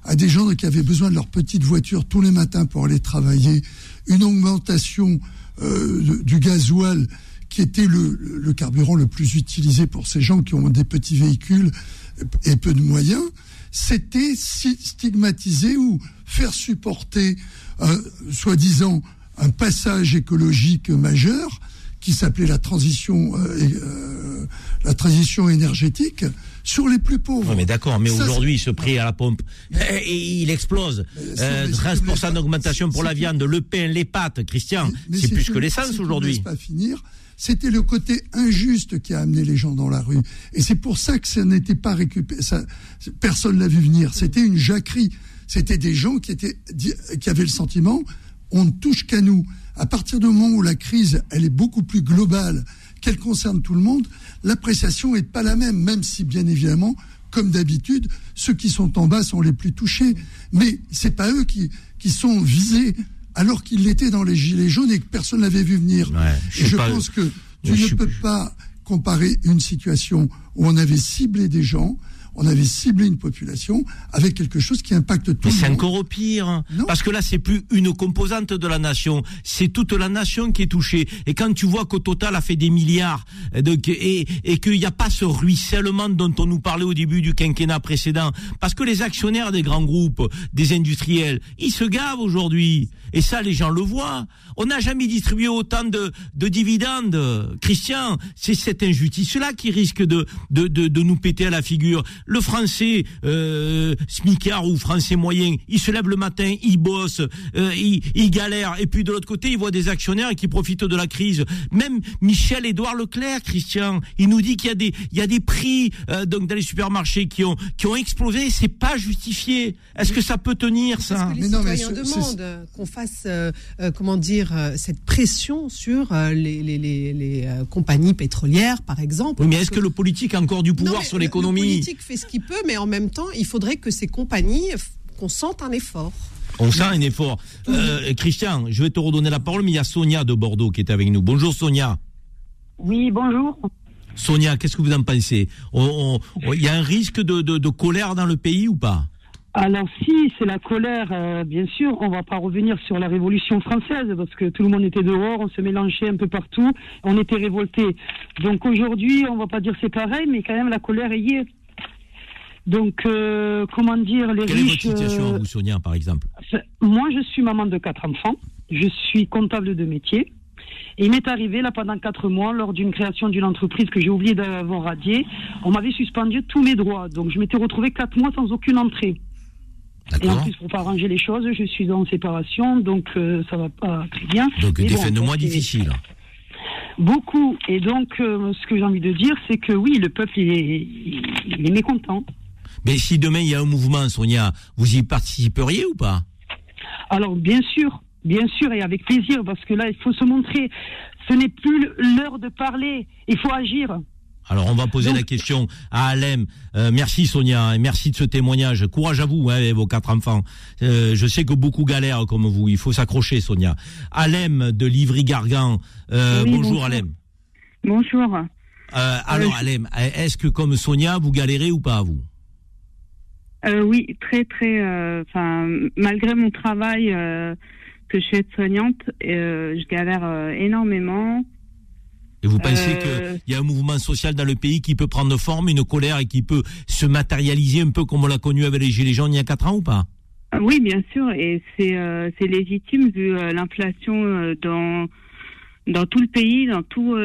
[SPEAKER 3] à des gens qui avaient besoin de leur petite voiture tous les matins pour aller travailler une augmentation euh, du gasoil qui était le, carburant le plus utilisé pour ces gens qui ont des petits véhicules et peu de moyens, c'était stigmatiser ou faire supporter, euh, soi-disant, un passage écologique majeur qui s'appelait la transition, euh, euh, la transition énergétique sur les plus pauvres.
[SPEAKER 2] mais d'accord, mais aujourd'hui, ce prix à la pompe, et il explose. Euh, 13% d'augmentation pour la viande, le pain, les pâtes, Christian, c'est plus que l'essence aujourd'hui.
[SPEAKER 3] pas finir. C'était le côté injuste qui a amené les gens dans la rue. Et c'est pour ça que ça n'était pas récupéré. Personne l'a vu venir. C'était une jacquerie. C'était des gens qui, étaient, qui avaient le sentiment on ne touche qu'à nous. À partir du moment où la crise, elle est beaucoup plus globale, qu'elle concerne tout le monde, l'appréciation n'est pas la même, même si bien évidemment, comme d'habitude, ceux qui sont en bas sont les plus touchés. Mais c'est pas eux qui sont visés alors qu'ils l'étaient dans les gilets jaunes et que personne n'avait vu venir. je et je pense que tu ne peux pas comparer une situation où on avait ciblé des gens, on avait ciblé une population avec quelque chose qui impacte tout
[SPEAKER 2] Mais
[SPEAKER 3] le
[SPEAKER 2] monde. c'est encore pire, parce que là c'est plus une composante de la nation, c'est toute la nation qui est touchée. Et quand tu vois qu'au total a fait des milliards et, et qu'il n'y a pas ce ruissellement dont on nous parlait au début du quinquennat précédent, parce que les actionnaires des grands groupes, des industriels, ils se gavent aujourd'hui. Et ça, les gens le voient. On n'a jamais distribué autant de, de dividendes. Christian, c'est cette injustice-là qui risque de, de, de, de, nous péter à la figure. Le français euh, smicard ou français moyen, il se lève le matin, il bosse, euh, il, il, galère. Et puis de l'autre côté, il voit des actionnaires qui profitent de la crise. Même Michel-Édouard Leclerc, Christian, il nous dit qu'il y a des, il y a des prix euh, donc dans les supermarchés qui ont, qui ont explosé. C'est pas justifié. Est-ce que ça peut tenir ça?
[SPEAKER 6] Parce que les mais qu'on fasse, euh, euh, comment dire, euh, cette pression sur les, les, les, les compagnies pétrolières, par exemple.
[SPEAKER 2] Oui, mais est-ce que... le politique a encore du pouvoir sur l'économie
[SPEAKER 6] Le politique fait ce qu'il peut, mais en même temps, il faudrait que ces compagnies, qu'on sente un effort.
[SPEAKER 2] On sent un effort. Christian, je vais te redonner la parole, mais il y a Sonia de Bordeaux qui est avec nous. Bonjour Sonia.
[SPEAKER 15] Oui, bonjour.
[SPEAKER 2] Sonia, qu'est-ce que vous en pensez? Il y a un risque de, de, de colère dans le pays ou pas?
[SPEAKER 15] Alors si c'est la colère, euh, bien sûr, on va pas revenir sur la Révolution française parce que tout le monde était dehors, on se mélangeait un peu partout, on était révoltés. Donc aujourd'hui, on va pas dire c'est pareil, mais quand même la colère y est. Donc euh, comment dire les
[SPEAKER 2] Quelle
[SPEAKER 15] riches.
[SPEAKER 2] est votre situation, vous, Sonia, par exemple
[SPEAKER 15] Moi, je suis maman de quatre enfants, je suis comptable de métier. Et il m'est arrivé, là, pendant quatre mois, lors d'une création d'une entreprise que j'ai oublié d'avoir radiée, on m'avait suspendu tous mes droits. Donc, je m'étais retrouvé quatre mois sans aucune entrée. Et en plus, pour pas arranger les choses, je suis en séparation, donc euh, ça va pas très bien.
[SPEAKER 2] Donc des fins de mois difficiles.
[SPEAKER 15] Beaucoup. Et donc, euh, ce que j'ai envie de dire, c'est que oui, le peuple, il est, il est mécontent.
[SPEAKER 2] Mais si demain il y a un mouvement, Sonia, vous y participeriez ou pas?
[SPEAKER 15] Alors, bien sûr, bien sûr, et avec plaisir, parce que là, il faut se montrer. Ce n'est plus l'heure de parler, il faut agir.
[SPEAKER 2] Alors on va poser la question à Alem. Euh, merci Sonia, et merci de ce témoignage. Courage à vous, hein, vos quatre enfants. Euh, je sais que beaucoup galèrent comme vous. Il faut s'accrocher, Sonia. Alem de Livry-Gargan. Euh, bonjour, Alem.
[SPEAKER 15] Bonjour.
[SPEAKER 2] alors Alem, est-ce que comme Sonia, vous galérez ou pas vous?
[SPEAKER 15] Oui, très très. Enfin, malgré mon travail que je suis aide-soignante, je galère énormément.
[SPEAKER 2] Et vous pensez euh... qu'il y a un mouvement social dans le pays qui peut prendre forme, une colère et qui peut se matérialiser un peu comme on l'a connu avec les Gilets jaunes il y a 4 ans ou pas?
[SPEAKER 15] Ah Oui, bien sûr, et c'est euh, légitime vu euh, l'inflation dans, dans tout le pays, dans tout.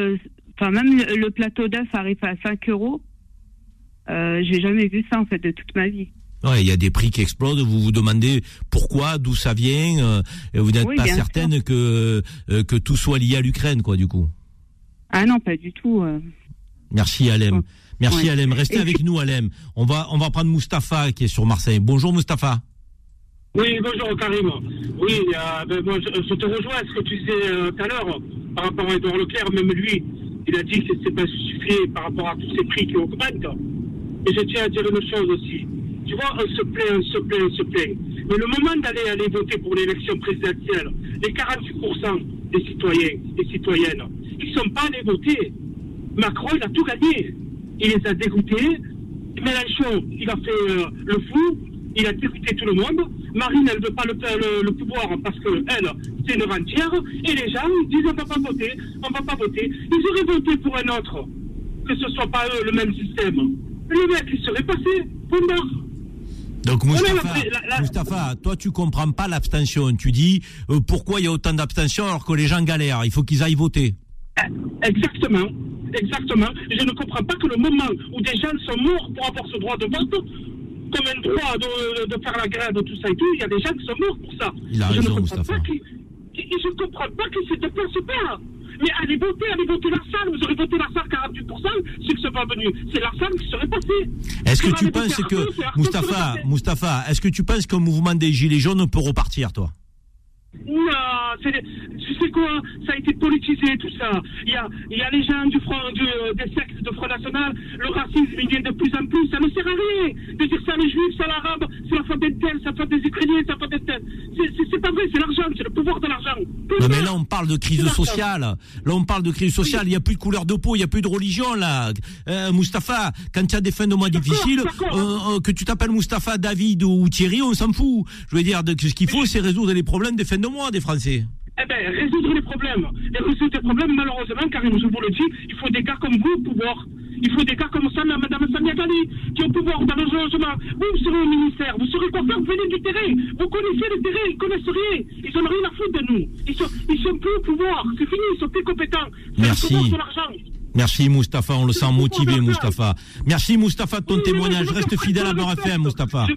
[SPEAKER 15] Enfin, même le, plateau d'œuf arrive à 5 euros. J'ai jamais vu ça en fait de toute ma vie.
[SPEAKER 2] Ouais, il y a des prix qui explosent. Vous vous demandez pourquoi, d'où ça vient. et vous n'êtes pas certaine que que tout soit lié à l'Ukraine, quoi, du coup.
[SPEAKER 15] Ah non, pas du tout. Euh.
[SPEAKER 2] Merci Alem. Merci Alem. Restez avec nous Alem. On va, on va prendre Mustapha qui est sur Marseille. Bonjour Mustapha.
[SPEAKER 12] Oui, bonjour Karim. Oui, euh, ben, moi, je, te rejoins à ce que tu disais euh, tout à l'heure par rapport à Edouard Leclerc. Même lui, Il a dit que c'est pas suffisant par rapport à tous ces prix qui augmentent. Et je tiens à dire une chose aussi. Tu vois, on se plaint, on se plaint, on se plaint. Mais le moment d'aller aller voter pour l'élection présidentielle, les 48% des citoyens et citoyennes, ils ne sont pas allés voter. Macron, il a tout gagné. Il les a dégoûtés. Mélenchon, il a fait euh, le fou. Il a dégoûté tout le monde. Marine, elle ne veut pas le, le, pouvoir parce qu'elle, c'est une rentière. Et les gens disent on ne va pas voter, on ne va pas voter. Ils auraient voté pour un autre. Que ce soit pas eux le même système. Le mec, il serait passé. Point barre.
[SPEAKER 2] Donc
[SPEAKER 12] On a
[SPEAKER 2] Moustapha,
[SPEAKER 12] la- la- la-
[SPEAKER 2] Moustapha, toi tu comprends pas l'abstention. Tu dis euh, pourquoi il y a autant d'abstention alors que les gens galèrent? Il faut qu'ils aillent voter.
[SPEAKER 12] Exactement. Exactement. Je ne comprends pas que le moment où des gens sont morts pour avoir ce droit de vote, comme un droit de, de faire la grève, tout ça et tout, il y a des gens qui sont morts pour ça.
[SPEAKER 2] Il a
[SPEAKER 12] je
[SPEAKER 2] raison,
[SPEAKER 12] ne comprends
[SPEAKER 2] Moustapha.
[SPEAKER 12] pas qu'ils- qu'ils- je ne comprends pas qu'ils se déplacent pas. Mais allez voter, allez voter la salle. Vous aurez voté la salle 48%, ceux qui ne sont pas venus. C'est la salle qui serait passée.
[SPEAKER 2] Est-ce que tu penses que
[SPEAKER 12] c'est
[SPEAKER 2] Moustapha,
[SPEAKER 12] passé.
[SPEAKER 2] Moustapha, est-ce que tu penses qu'un mouvement des gilets jaunes peut repartir, toi?
[SPEAKER 12] Des- tu sais quoi Ça a été politisé tout ça. Il y a, il y a les gens du front, du, euh, des sectes de Front National. Le racisme, il vient de plus en plus. Ça ne sert à rien de dire ça les juifs, ça l'arabe, c'est la faute des tels, c'est la faute des Ukrainiens, c'est la faute des tels. C'est- pas vrai, c'est l'argent, c'est le pouvoir de l'argent.
[SPEAKER 2] Non mais là on parle de crise sociale. Là on parle de crise sociale. Il n'y a plus de couleur de peau, il n'y a plus de religion là. Euh, Moustapha, quand tu as des fins de mois difficiles, euh, euh, que tu t'appelles Moustapha, David ou Thierry, on s'en fout. Je veux dire, de- ce qu'il faut, c'est résoudre les problèmes des fins de mois des Français.
[SPEAKER 12] Eh bien, résoudre les problèmes. Et résoudre les problèmes, malheureusement, Karim, je vous le dis, il faut des gars comme vous au pouvoir. Il faut des gars comme ça, Madame Samia Ghali, qui ont pouvoir dans le logement. Vous, vous serez au ministère, vous saurez quoi faire, vous venez du terrain. Vous connaissez le terrain, ils connaissent rien. Ils n'ont rien à foutre de nous. Ils sont, ils sont plus au pouvoir. C'est fini, ils sont plus compétents.
[SPEAKER 2] Merci. Merci Moustapha, on le sent motivé Moustapha. Merci Moustapha de ton témoignage. Reste fidèle à Beurre FM Moustapha.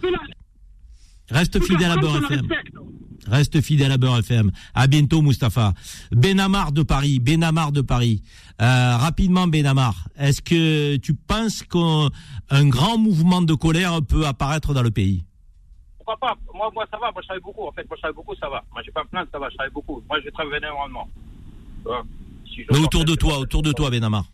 [SPEAKER 2] Reste fidèle à Beurre FM. Reste fidèle à Beurre FM. À bientôt, Moustapha. Benamar de Paris. Benamar de Paris. Euh, rapidement, Benamar. Est-ce que tu penses qu'un un grand mouvement de colère peut apparaître dans le pays?
[SPEAKER 16] Pourquoi pas? Moi, moi, ça va. Moi, je travaille beaucoup. En fait, moi, je travaille beaucoup, ça va. Moi, j'ai pas plein, ça va. Je travaille beaucoup. Moi, je travaille énormément. Si je
[SPEAKER 2] Mais autour de toi, autour de toi, Benamar.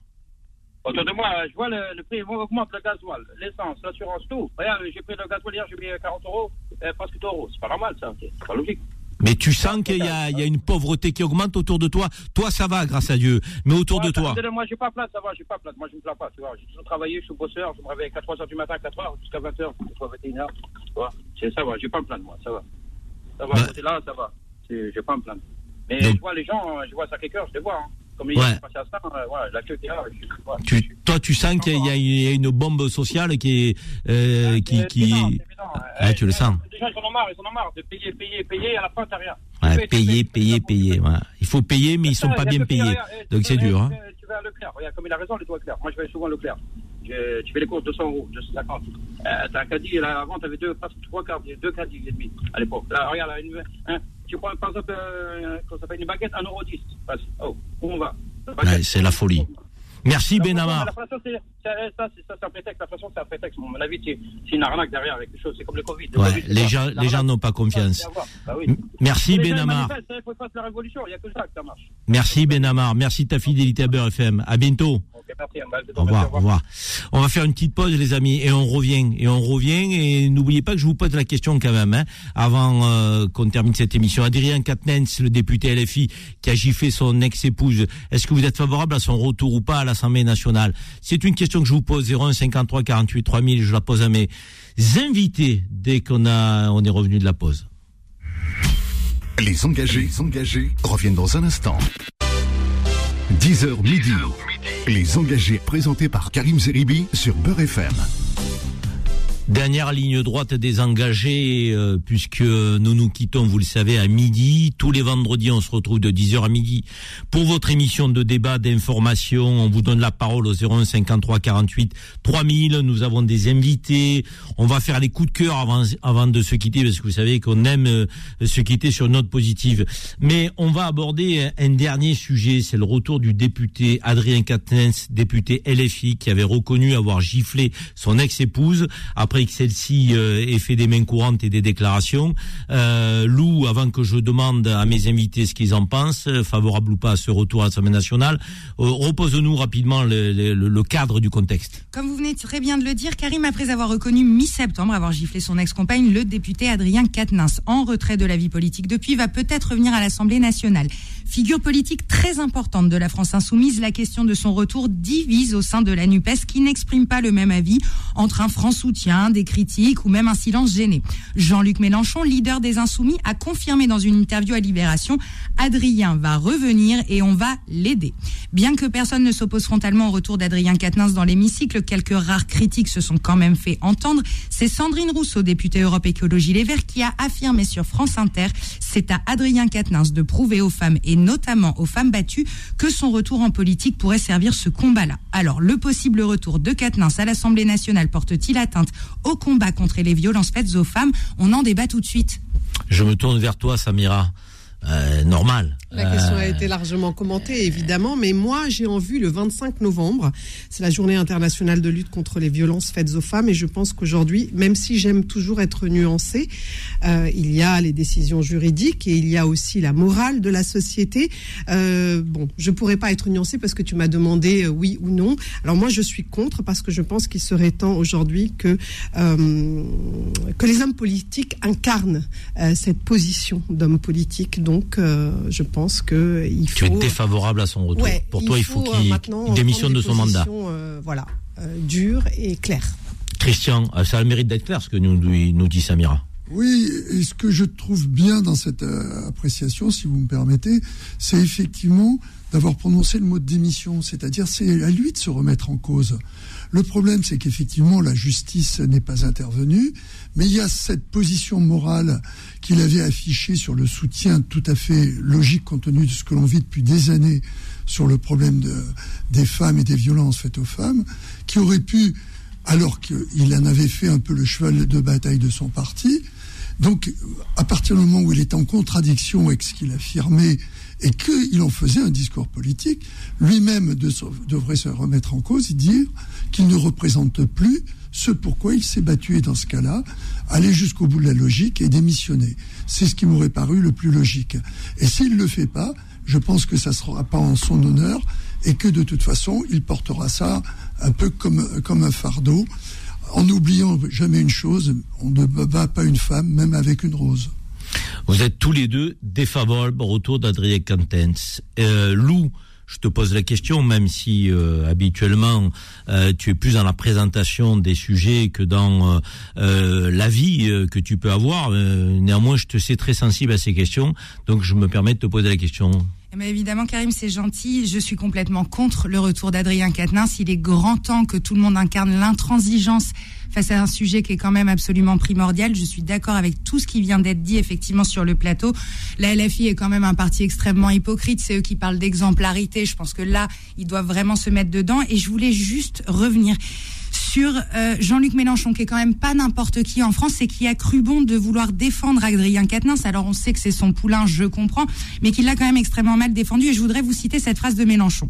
[SPEAKER 16] Autour de moi, je vois le, le prix augmente, le gasoil, l'essence, l'assurance, tout. Regarde, j'ai pris le gasoil hier, j'ai payé 40 euros, euh, presque 2 euros. C'est pas normal, ça. C'est pas logique.
[SPEAKER 2] Mais tu sens qu'il y a, il y a une pauvreté qui augmente autour de toi. Toi, ça va, grâce à Dieu. Mais autour de toi.
[SPEAKER 16] Moi, j'ai pas plate, ça va, j'ai pas plate. Moi, je me plains pas, tu vois. J'ai toujours travaillé, je suis bosseur, je me réveille à 4 h du matin, 4 h jusqu'à 20 h, soit 21 h. Tu vois, c'est ça va, j'ai pas me plaindre, moi, ça va. Ça va,
[SPEAKER 2] Bah.
[SPEAKER 16] côté là, ça va. J'ai pas me plaindre. Mais
[SPEAKER 2] Donc-
[SPEAKER 16] je vois les gens, euh, je vois Sacré-Cœur, je les vois. Hein. Comme hier,
[SPEAKER 2] Ouais.
[SPEAKER 16] je suis passé à ça, euh, ouais, la queue est là, ouais.
[SPEAKER 2] Tu, toi, tu sens qu'il y a, il y a une bombe sociale qui est, euh, qui, qui, Ah, tu le sens.
[SPEAKER 16] Les gens, ils en ont marre, ils en ont marre de payer, payer, payer, à la fin, t'as rien.
[SPEAKER 2] Ouais, payer, payer, payer. ouais. Il faut payer, mais ils sont
[SPEAKER 16] Ça,
[SPEAKER 2] pas
[SPEAKER 16] il y a
[SPEAKER 2] bien payés.
[SPEAKER 16] eh, tu
[SPEAKER 2] Donc c'est dur. Hein.
[SPEAKER 16] eh, Tu vas à Leclerc, regarde, comme il a raison, les doigts Leclerc. Moi, je vais souvent à Leclerc. Je- Tu fais les courses 200 euros, 250. Euh, t'as un caddie, là, avant, t'avais deux, presque trois quarts, deux caddies et demi à l'époque. Là, regarde, là, une, hein, tu prends par exemple, euh, ça s'appelle, une baguette, 1,10 euro. Vas-y. Oh, où on va?
[SPEAKER 2] Ouais, c'est la folie. Merci Benamar.
[SPEAKER 16] L'inflation, c'est c'est- ça, c'est un prétexte. L'inflation, c'est un prétexte. Mon avis, c'est une arnaque derrière avec quelque chose. C'est comme le Covid. Le
[SPEAKER 2] Ouais,
[SPEAKER 16] Covid, c'est
[SPEAKER 2] les gens, les gens n'ont pas confiance.
[SPEAKER 16] Bah oui.
[SPEAKER 2] Merci Benamar.
[SPEAKER 16] hein, Il faut pas faire la révolution. Il n'y a que ça que ça marche.
[SPEAKER 2] Merci Benamar. Merci de ta fidélité à Beurre FM. À bientôt.
[SPEAKER 16] Hein, bah,
[SPEAKER 2] Au revoir, au revoir. On va faire une petite pause, les amis, et on revient. Et on revient. Et n'oubliez pas que je vous pose la question quand même, hein, avant euh, qu'on termine cette émission. Adrien Quatennens, le député LFI, qui a giflé son ex-épouse. Est-ce que vous êtes favorable à son retour ou pas à l'Assemblée nationale? C'est une question que je vous pose. 01 53 48 3000. Je la pose à mes invités dès qu'on a, on est revenu de la pause.
[SPEAKER 1] Les engagés, les engagés reviennent dans un instant. 10h midi. Les engagés présentés par Karim Zeribi sur Beurre FM.
[SPEAKER 2] Dernière ligne droite des engagés, euh, puisque nous nous quittons, vous le savez, à midi. Tous les vendredis, on se retrouve de 10h à midi pour votre émission de débat, d'information. On vous donne la parole au 01 53 48 3000. Nous avons des invités. On va faire les coups de cœur avant, avant de se quitter, parce que vous savez qu'on aime euh, se quitter sur une note positive. Mais on va aborder un dernier sujet, c'est le retour du député Adrien Quatennens, député LFI, qui avait reconnu avoir giflé son ex-épouse après après que celle-ci euh, ait fait des mains courantes et des déclarations. Euh, Lou, avant que je demande à mes invités ce qu'ils en pensent, euh, favorable ou pas à ce retour à l'Assemblée nationale, repose-nous rapidement le cadre du contexte.
[SPEAKER 9] Comme vous venez très bien de le dire, Karim, après avoir reconnu mi-septembre avoir giflé son ex-compagne, le député Adrien Quatennens, en retrait de la vie politique depuis, va peut-être revenir à l'Assemblée nationale. Figure politique très importante de la France insoumise, la question de son retour divise au sein de la NUPES qui n'exprime pas le même avis entre un franc soutien, des critiques ou même un silence gêné. Jean-Luc Mélenchon, leader des insoumis, a confirmé dans une interview à Libération, Adrien va revenir et on va l'aider. Bien que personne ne s'oppose frontalement au retour d'Adrien Quatennens dans l'hémicycle, quelques rares critiques se sont quand même fait entendre. C'est Sandrine Rousseau, députée Europe Écologie Les Verts, qui a affirmé sur France Inter, c'est à Adrien Quatennens de prouver aux femmes et notamment aux femmes battues que son retour en politique pourrait servir ce combat-là. Alors, le possible retour de Quatennens à l'Assemblée nationale porte-t-il atteinte au combat contre les violences faites aux femmes? On en débat tout de suite.
[SPEAKER 2] Je me tourne vers toi, Samira. Euh, normal.
[SPEAKER 6] La question a
[SPEAKER 2] Euh,
[SPEAKER 6] été largement commentée, évidemment, mais moi, j'ai en vue le 25 novembre. C'est la journée internationale de lutte contre les violences faites aux femmes, et je pense qu'aujourd'hui, même si j'aime toujours être nuancée, euh, il y a les décisions juridiques et il y a aussi la morale de la société. Euh, bon, je pourrais pas être nuancée parce que tu m'as demandé euh, oui ou non. Alors moi, je suis contre parce que je pense qu'il serait temps aujourd'hui que que les hommes politiques incarnent cette position d'homme politique. Donc, je pense que il faut.
[SPEAKER 2] Tu es défavorable à son retour.
[SPEAKER 6] Ouais,
[SPEAKER 2] Pour toi, il faut
[SPEAKER 6] euh,
[SPEAKER 2] qu'il démissionne de son mandat.
[SPEAKER 6] euh, voilà, euh, dures et claires.
[SPEAKER 2] Christian, euh, ça a le mérite d'être clair ce que nous, nous nous dit Samira.
[SPEAKER 3] Oui, et ce que je trouve bien dans cette euh, appréciation, si vous me permettez, c'est effectivement d'avoir prononcé le mot de démission, c'est-à-dire c'est à lui de se remettre en cause. Le problème, c'est qu'effectivement, la justice n'est pas intervenue, mais il y a cette position morale qu'il avait affichée sur le soutien tout à fait logique compte tenu de ce que l'on vit depuis des années sur le problème de, des femmes et des violences faites aux femmes, qui aurait pu, alors qu'il en avait fait un peu le cheval de bataille de son parti, donc, à partir du moment où il est en contradiction avec ce qu'il affirmait et qu'il en faisait un discours politique, lui-même de- devrait se remettre en cause et dire qu'il ne représente plus ce pourquoi il s'est battu et dans ce cas-là, aller jusqu'au bout de la logique et démissionner. C'est ce qui m'aurait paru le plus logique. Et s'il ne le fait pas, je pense que ça ne sera pas en son honneur et que de toute façon, il portera ça un peu comme, comme un fardeau en n'oubliant jamais une chose, on ne bat pas une femme, même avec une rose.
[SPEAKER 2] Vous êtes tous les deux défavorables au retour d'Adrien Quatennens. Euh, Lou, je te pose la question, même si euh, habituellement euh, tu es plus dans la présentation des sujets que dans euh, euh, l'avis que tu peux avoir. Néanmoins, je te sais très sensible à ces questions, donc je me permets de te poser la question.
[SPEAKER 9] Eh ben, évidemment, Karim, c'est gentil. Je suis complètement contre le retour d'Adrien Quatennens. Il est grand temps que tout le monde incarne l'intransigeance face à un sujet qui est quand même absolument primordial. Je suis d'accord avec tout ce qui vient d'être dit effectivement sur le plateau. La LFI est quand même un parti extrêmement hypocrite. C'est eux qui parlent d'exemplarité. Je pense que là, ils doivent vraiment se mettre dedans. Et je voulais juste revenir sur euh, Jean-Luc Mélenchon, qui est quand même pas n'importe qui en France et qui a cru bon de vouloir défendre Adrien Quatennens. Alors on sait que c'est son poulain, je comprends, mais qu'il l'a quand même extrêmement mal défendu. Et je voudrais vous citer cette phrase de Mélenchon.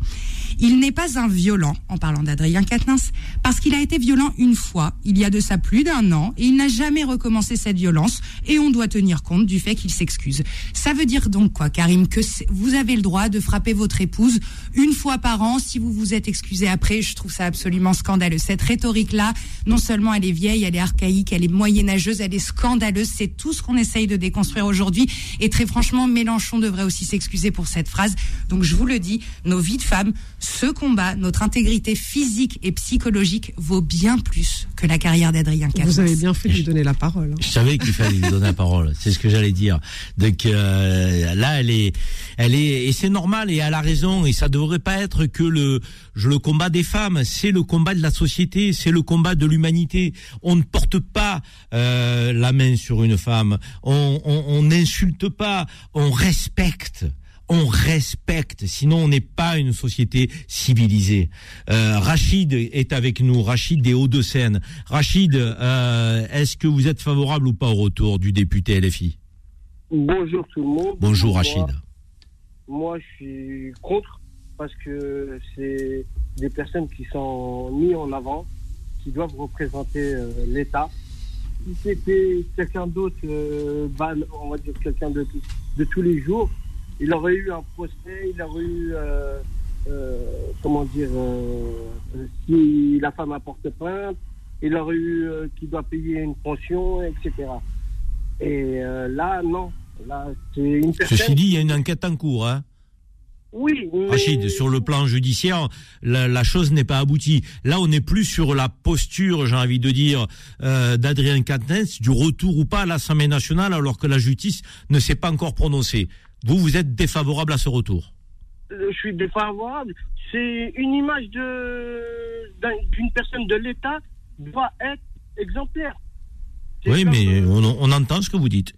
[SPEAKER 9] Il n'est pas un violent, en parlant d'Adrien Quatennens, parce qu'il a été violent une fois, il y a de ça plus d'un an, et il n'a jamais recommencé cette violence, et on doit tenir compte du fait qu'il s'excuse. Ça veut dire donc quoi, Karim, que vous avez le droit de frapper votre épouse une fois par an, si vous vous êtes excusé après, je trouve ça absolument scandaleux. Cette rhétorique-là, non seulement elle est vieille, elle est archaïque, elle est moyenâgeuse, elle est scandaleuse, c'est tout ce qu'on essaye de déconstruire aujourd'hui, et très franchement, Mélenchon devrait aussi s'excuser pour cette phrase. Donc je vous le dis, nos vies de femmes, ce combat, notre intégrité physique et psychologique vaut bien plus que la carrière d'Adrien Quatennens.
[SPEAKER 6] Vous avez bien fait de lui donner la parole. hein.
[SPEAKER 2] Je savais qu'il fallait lui donner la parole. C'est ce que j'allais dire. Donc euh, là, elle est, elle est, et c'est normal et elle a raison. Et ça devrait pas être que le, je le combat des femmes. C'est le combat de la société. C'est le combat de l'humanité. On ne porte pas euh, la main sur une femme. On, n'insulte pas. On respecte. On respecte, sinon on n'est pas une société civilisée. Euh, Rachid est avec nous, Rachid des Hauts-de-Seine. Rachid, euh, est-ce que vous êtes favorable ou pas au retour du député LFI
[SPEAKER 17] Bonjour tout le monde.
[SPEAKER 2] Bonjour
[SPEAKER 17] Moi-
[SPEAKER 2] Rachid.
[SPEAKER 17] Moi, je suis contre parce que c'est des personnes qui sont mises en avant. Qui doivent représenter euh, l'État. Si c'était quelqu'un d'autre, euh, ban- on va dire quelqu'un de, de tous les jours, il aurait eu un procès, il aurait eu, euh, euh, comment dire, euh, si la femme apporte plainte, il aurait eu qui doit payer une pension, etc. Et là, non. Là, c'est une personne.
[SPEAKER 2] Ceci dit, il y a une enquête en cours. Hein.
[SPEAKER 17] Oui, mais-
[SPEAKER 2] Rachid, sur le plan judiciaire, la, la chose n'est pas aboutie. Là, on n'est plus sur la posture, j'ai envie de dire, euh, d'Adrien Quatennens, du retour ou pas à l'Assemblée nationale, alors que la justice ne s'est pas encore prononcée. Vous, vous êtes défavorable à ce retour?
[SPEAKER 17] Euh, je suis défavorable. C'est une image de d'une personne de l'État doit être exemplaire.
[SPEAKER 2] Oui, mais
[SPEAKER 17] euh,
[SPEAKER 2] on, on entend ce que vous dites.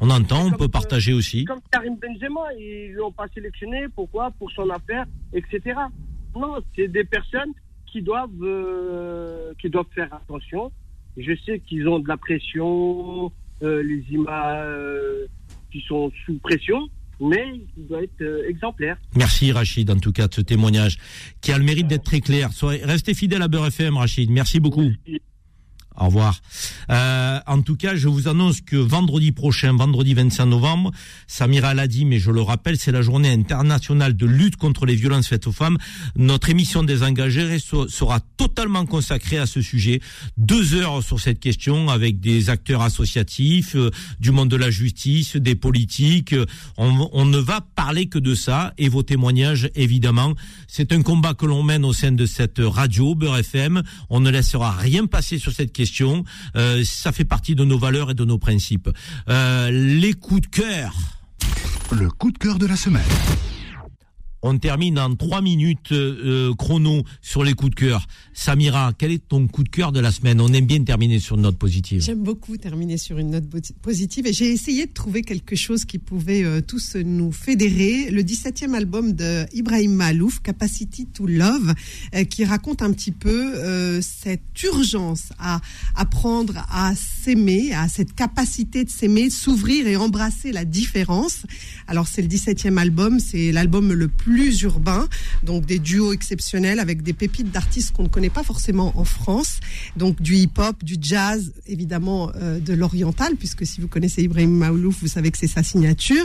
[SPEAKER 2] On entend, on peut partager aussi.
[SPEAKER 17] Comme Karim Benzema, ils l'ont pas sélectionné. Pourquoi? Pour son affaire, etc. Non, c'est des personnes qui doivent euh, qui doivent faire attention. Je sais qu'ils ont de la pression, euh, les images euh, qui sont sous pression, mais ils doivent être euh, exemplaires.
[SPEAKER 2] Merci Rachid, en tout cas, de ce témoignage qui a le mérite d'être très clair. Soyez, restez fidèle à Beurre FM, Rachid. Merci beaucoup. Au revoir. Euh, en tout cas, je vous annonce que vendredi prochain, vendredi 25 novembre, Samira l'a dit, mais je le rappelle, c'est la journée internationale de lutte contre les violences faites aux femmes. Notre émission des engagés sera totalement consacrée à ce sujet. Deux heures sur cette question avec des acteurs associatifs, euh, du monde de la justice, des politiques. On, on ne va parler que de ça et vos témoignages, évidemment. C'est un combat que l'on mène au sein de cette radio, Beurre FM. On ne laissera rien passer sur cette question. Euh, ça fait partie de nos valeurs et de nos principes. Euh, les coups de cœur.
[SPEAKER 1] Le coup de cœur de la semaine.
[SPEAKER 2] On termine en trois minutes euh, chrono sur les coups de cœur. Samira, quel est ton coup de cœur de la semaine? On aime bien terminer sur une note positive.
[SPEAKER 6] J'aime beaucoup terminer sur une note positive et j'ai essayé de trouver quelque chose qui pouvait euh, tous nous fédérer. Le 17e album de Ibrahim Malouf, Capacity to Love, euh, qui raconte un petit peu euh, cette urgence à apprendre à s'aimer, à cette capacité de s'aimer, s'ouvrir et embrasser la différence. Alors c'est le 17e album, c'est l'album le plus urbain, donc des duos exceptionnels avec des pépites d'artistes qu'on ne connaît pas forcément en France, donc du hip-hop, du jazz, évidemment euh, de l'oriental, puisque si vous connaissez Ibrahim Maoulouf, vous savez que c'est sa signature.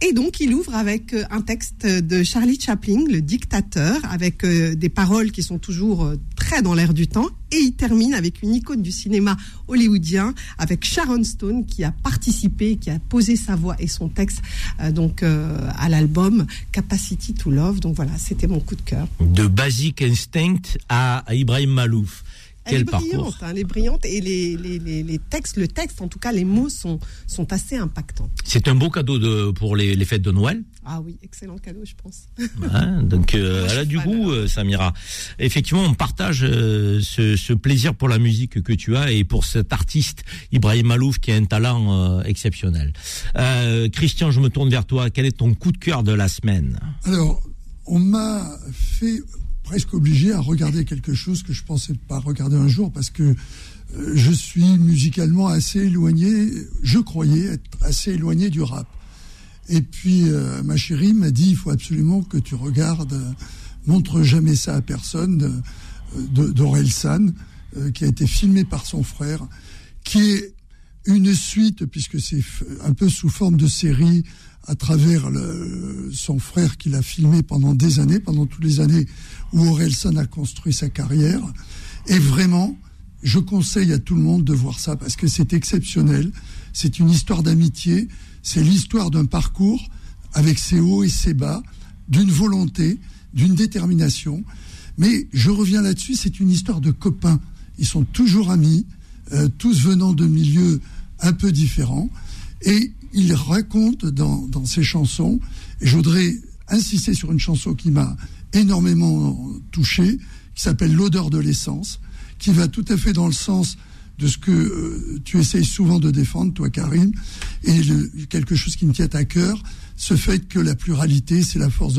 [SPEAKER 6] Et donc il ouvre avec euh, un texte de Charlie Chaplin, le dictateur, avec euh, des paroles qui sont toujours très dans l'air du temps, et il termine avec une icône du cinéma hollywoodien, avec Sharon Stone qui a participé, qui a posé sa voix et son texte euh, donc euh, à l'album Capacity to Love. Donc voilà, c'était mon coup de cœur.
[SPEAKER 2] De Basic Instinct à, Ibrahim Malouf.
[SPEAKER 6] Elle est
[SPEAKER 2] parcours
[SPEAKER 6] brillante, hein, elle est brillante et les, les, les, les textes, le texte, en tout cas les mots sont, sont assez impactants.
[SPEAKER 2] C'est un beau cadeau de, pour les, les fêtes de Noël.
[SPEAKER 6] Ah oui, excellent cadeau, je pense.
[SPEAKER 2] Hein, donc euh, [LAUGHS] elle a du goût, euh, Samira. Effectivement, on partage euh, ce, ce plaisir pour la musique que tu as et pour cet artiste Ibrahim Malouf qui a un talent euh, exceptionnel. Euh, Christian, je me tourne vers toi. Quel est ton coup de cœur de la semaine?
[SPEAKER 3] Alors, on m'a fait presque obligé à regarder quelque chose que je pensais pas regarder un jour parce que euh, je suis musicalement assez éloigné, je croyais être assez éloigné du rap. Et puis euh, ma chérie m'a dit il faut absolument que tu regardes euh, Montre jamais ça à personne euh, qui a été filmé par son frère, qui est une suite, puisque c'est un peu sous forme de série, à travers son frère qui l'a filmé pendant des années, pendant toutes les années où Orelsan a construit sa carrière. Et vraiment, je conseille à tout le monde de voir ça parce que c'est exceptionnel. C'est une histoire d'amitié. C'est l'histoire d'un parcours avec ses hauts et ses bas, d'une volonté, d'une détermination. Mais je reviens là-dessus, c'est une histoire de copains. Ils sont toujours amis, euh, tous venant de milieux un peu différents. Et il raconte dans, dans chansons, et je voudrais insister sur une chanson qui m'a énormément touché, qui s'appelle L'odeur de l'essence, qui va tout à fait dans le sens de ce que euh, tu essayes souvent de défendre, toi Karim, et quelque chose qui me tient à cœur, ce fait que la pluralité, c'est la force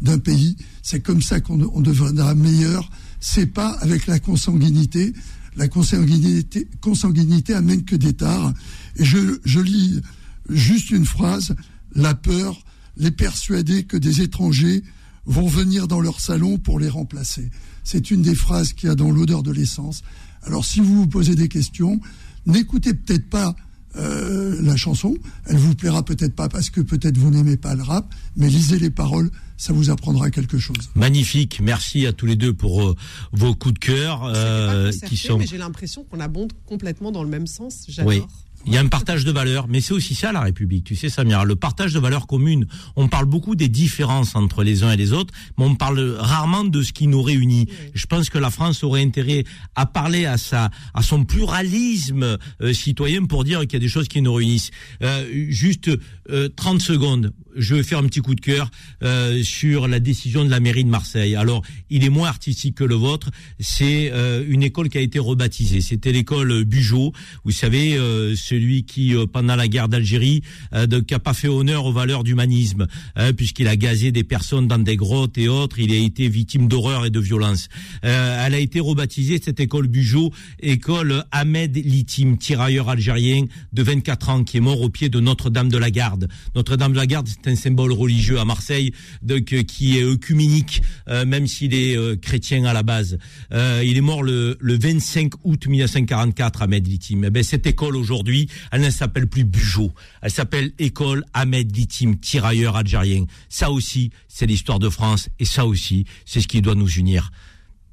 [SPEAKER 3] d'un pays, c'est comme ça qu'on on deviendra meilleur, c'est pas avec la consanguinité, la consanguinité, consanguinité amène que des tares. Et je lis juste une phrase, la peur, les persuader que des étrangers vont venir dans leur salon pour les remplacer. C'est une des phrases qu'il y a dans l'odeur de l'essence. Alors si vous vous posez des questions, n'écoutez peut-être pas euh, la chanson, elle vous plaira peut-être pas parce que peut-être vous n'aimez pas le rap, mais lisez les paroles, ça vous apprendra quelque chose.
[SPEAKER 2] Magnifique, merci à tous les deux pour euh, vos coups de cœur euh, qui sont.
[SPEAKER 6] Mais j'ai l'impression qu'on abonde complètement dans le même sens. J'adore.
[SPEAKER 2] Oui. Il y a un partage de valeurs, mais c'est aussi ça la République, tu sais Samira, le partage de valeurs communes. On parle beaucoup des différences entre les uns et les autres, mais on parle rarement de ce qui nous réunit. Je pense que la France aurait intérêt à parler à sa, à son pluralisme euh, citoyen pour dire qu'il y a des choses qui nous réunissent. Euh, juste euh, 30 secondes, je vais faire un petit coup de cœur euh, sur la décision de la mairie de Marseille. Alors, il est moins artistique que le vôtre. C'est euh, une école qui a été rebaptisée. C'était l'école Bugeaud. Vous savez, euh, celui qui, euh, pendant la guerre d'Algérie, euh, de, qui a pas fait honneur aux valeurs d'humanisme, hein, puisqu'il a gazé des personnes dans des grottes et autres. Il a été victime d'horreur et de violence. Euh, elle a été rebaptisée cette école Bugeaud, école Ahmed Litim, tirailleur algérien de 24 ans, qui est mort au pied de Notre-Dame de la Garde. Notre-Dame de la Garde, c'est un symbole religieux à Marseille, donc euh, qui est œcuménique, euh, même s'il est euh, chrétien à la base. Euh, il est mort le, le 25 août 1944 Ahmed Litim. Eh ben, cette école aujourd'hui, elle ne s'appelle plus Bugeaud. Elle s'appelle École Ahmed Litim, tirailleur algérien. Ça aussi, c'est l'histoire de France et ça aussi, c'est ce qui doit nous unir.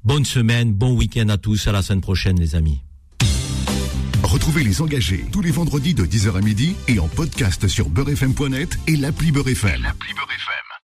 [SPEAKER 2] Bonne semaine, bon week-end à tous, à la semaine prochaine les amis.
[SPEAKER 1] Retrouvez les engagés tous les vendredis de 10h à midi et en podcast sur beurrefm.net et l'appli Beurrefm.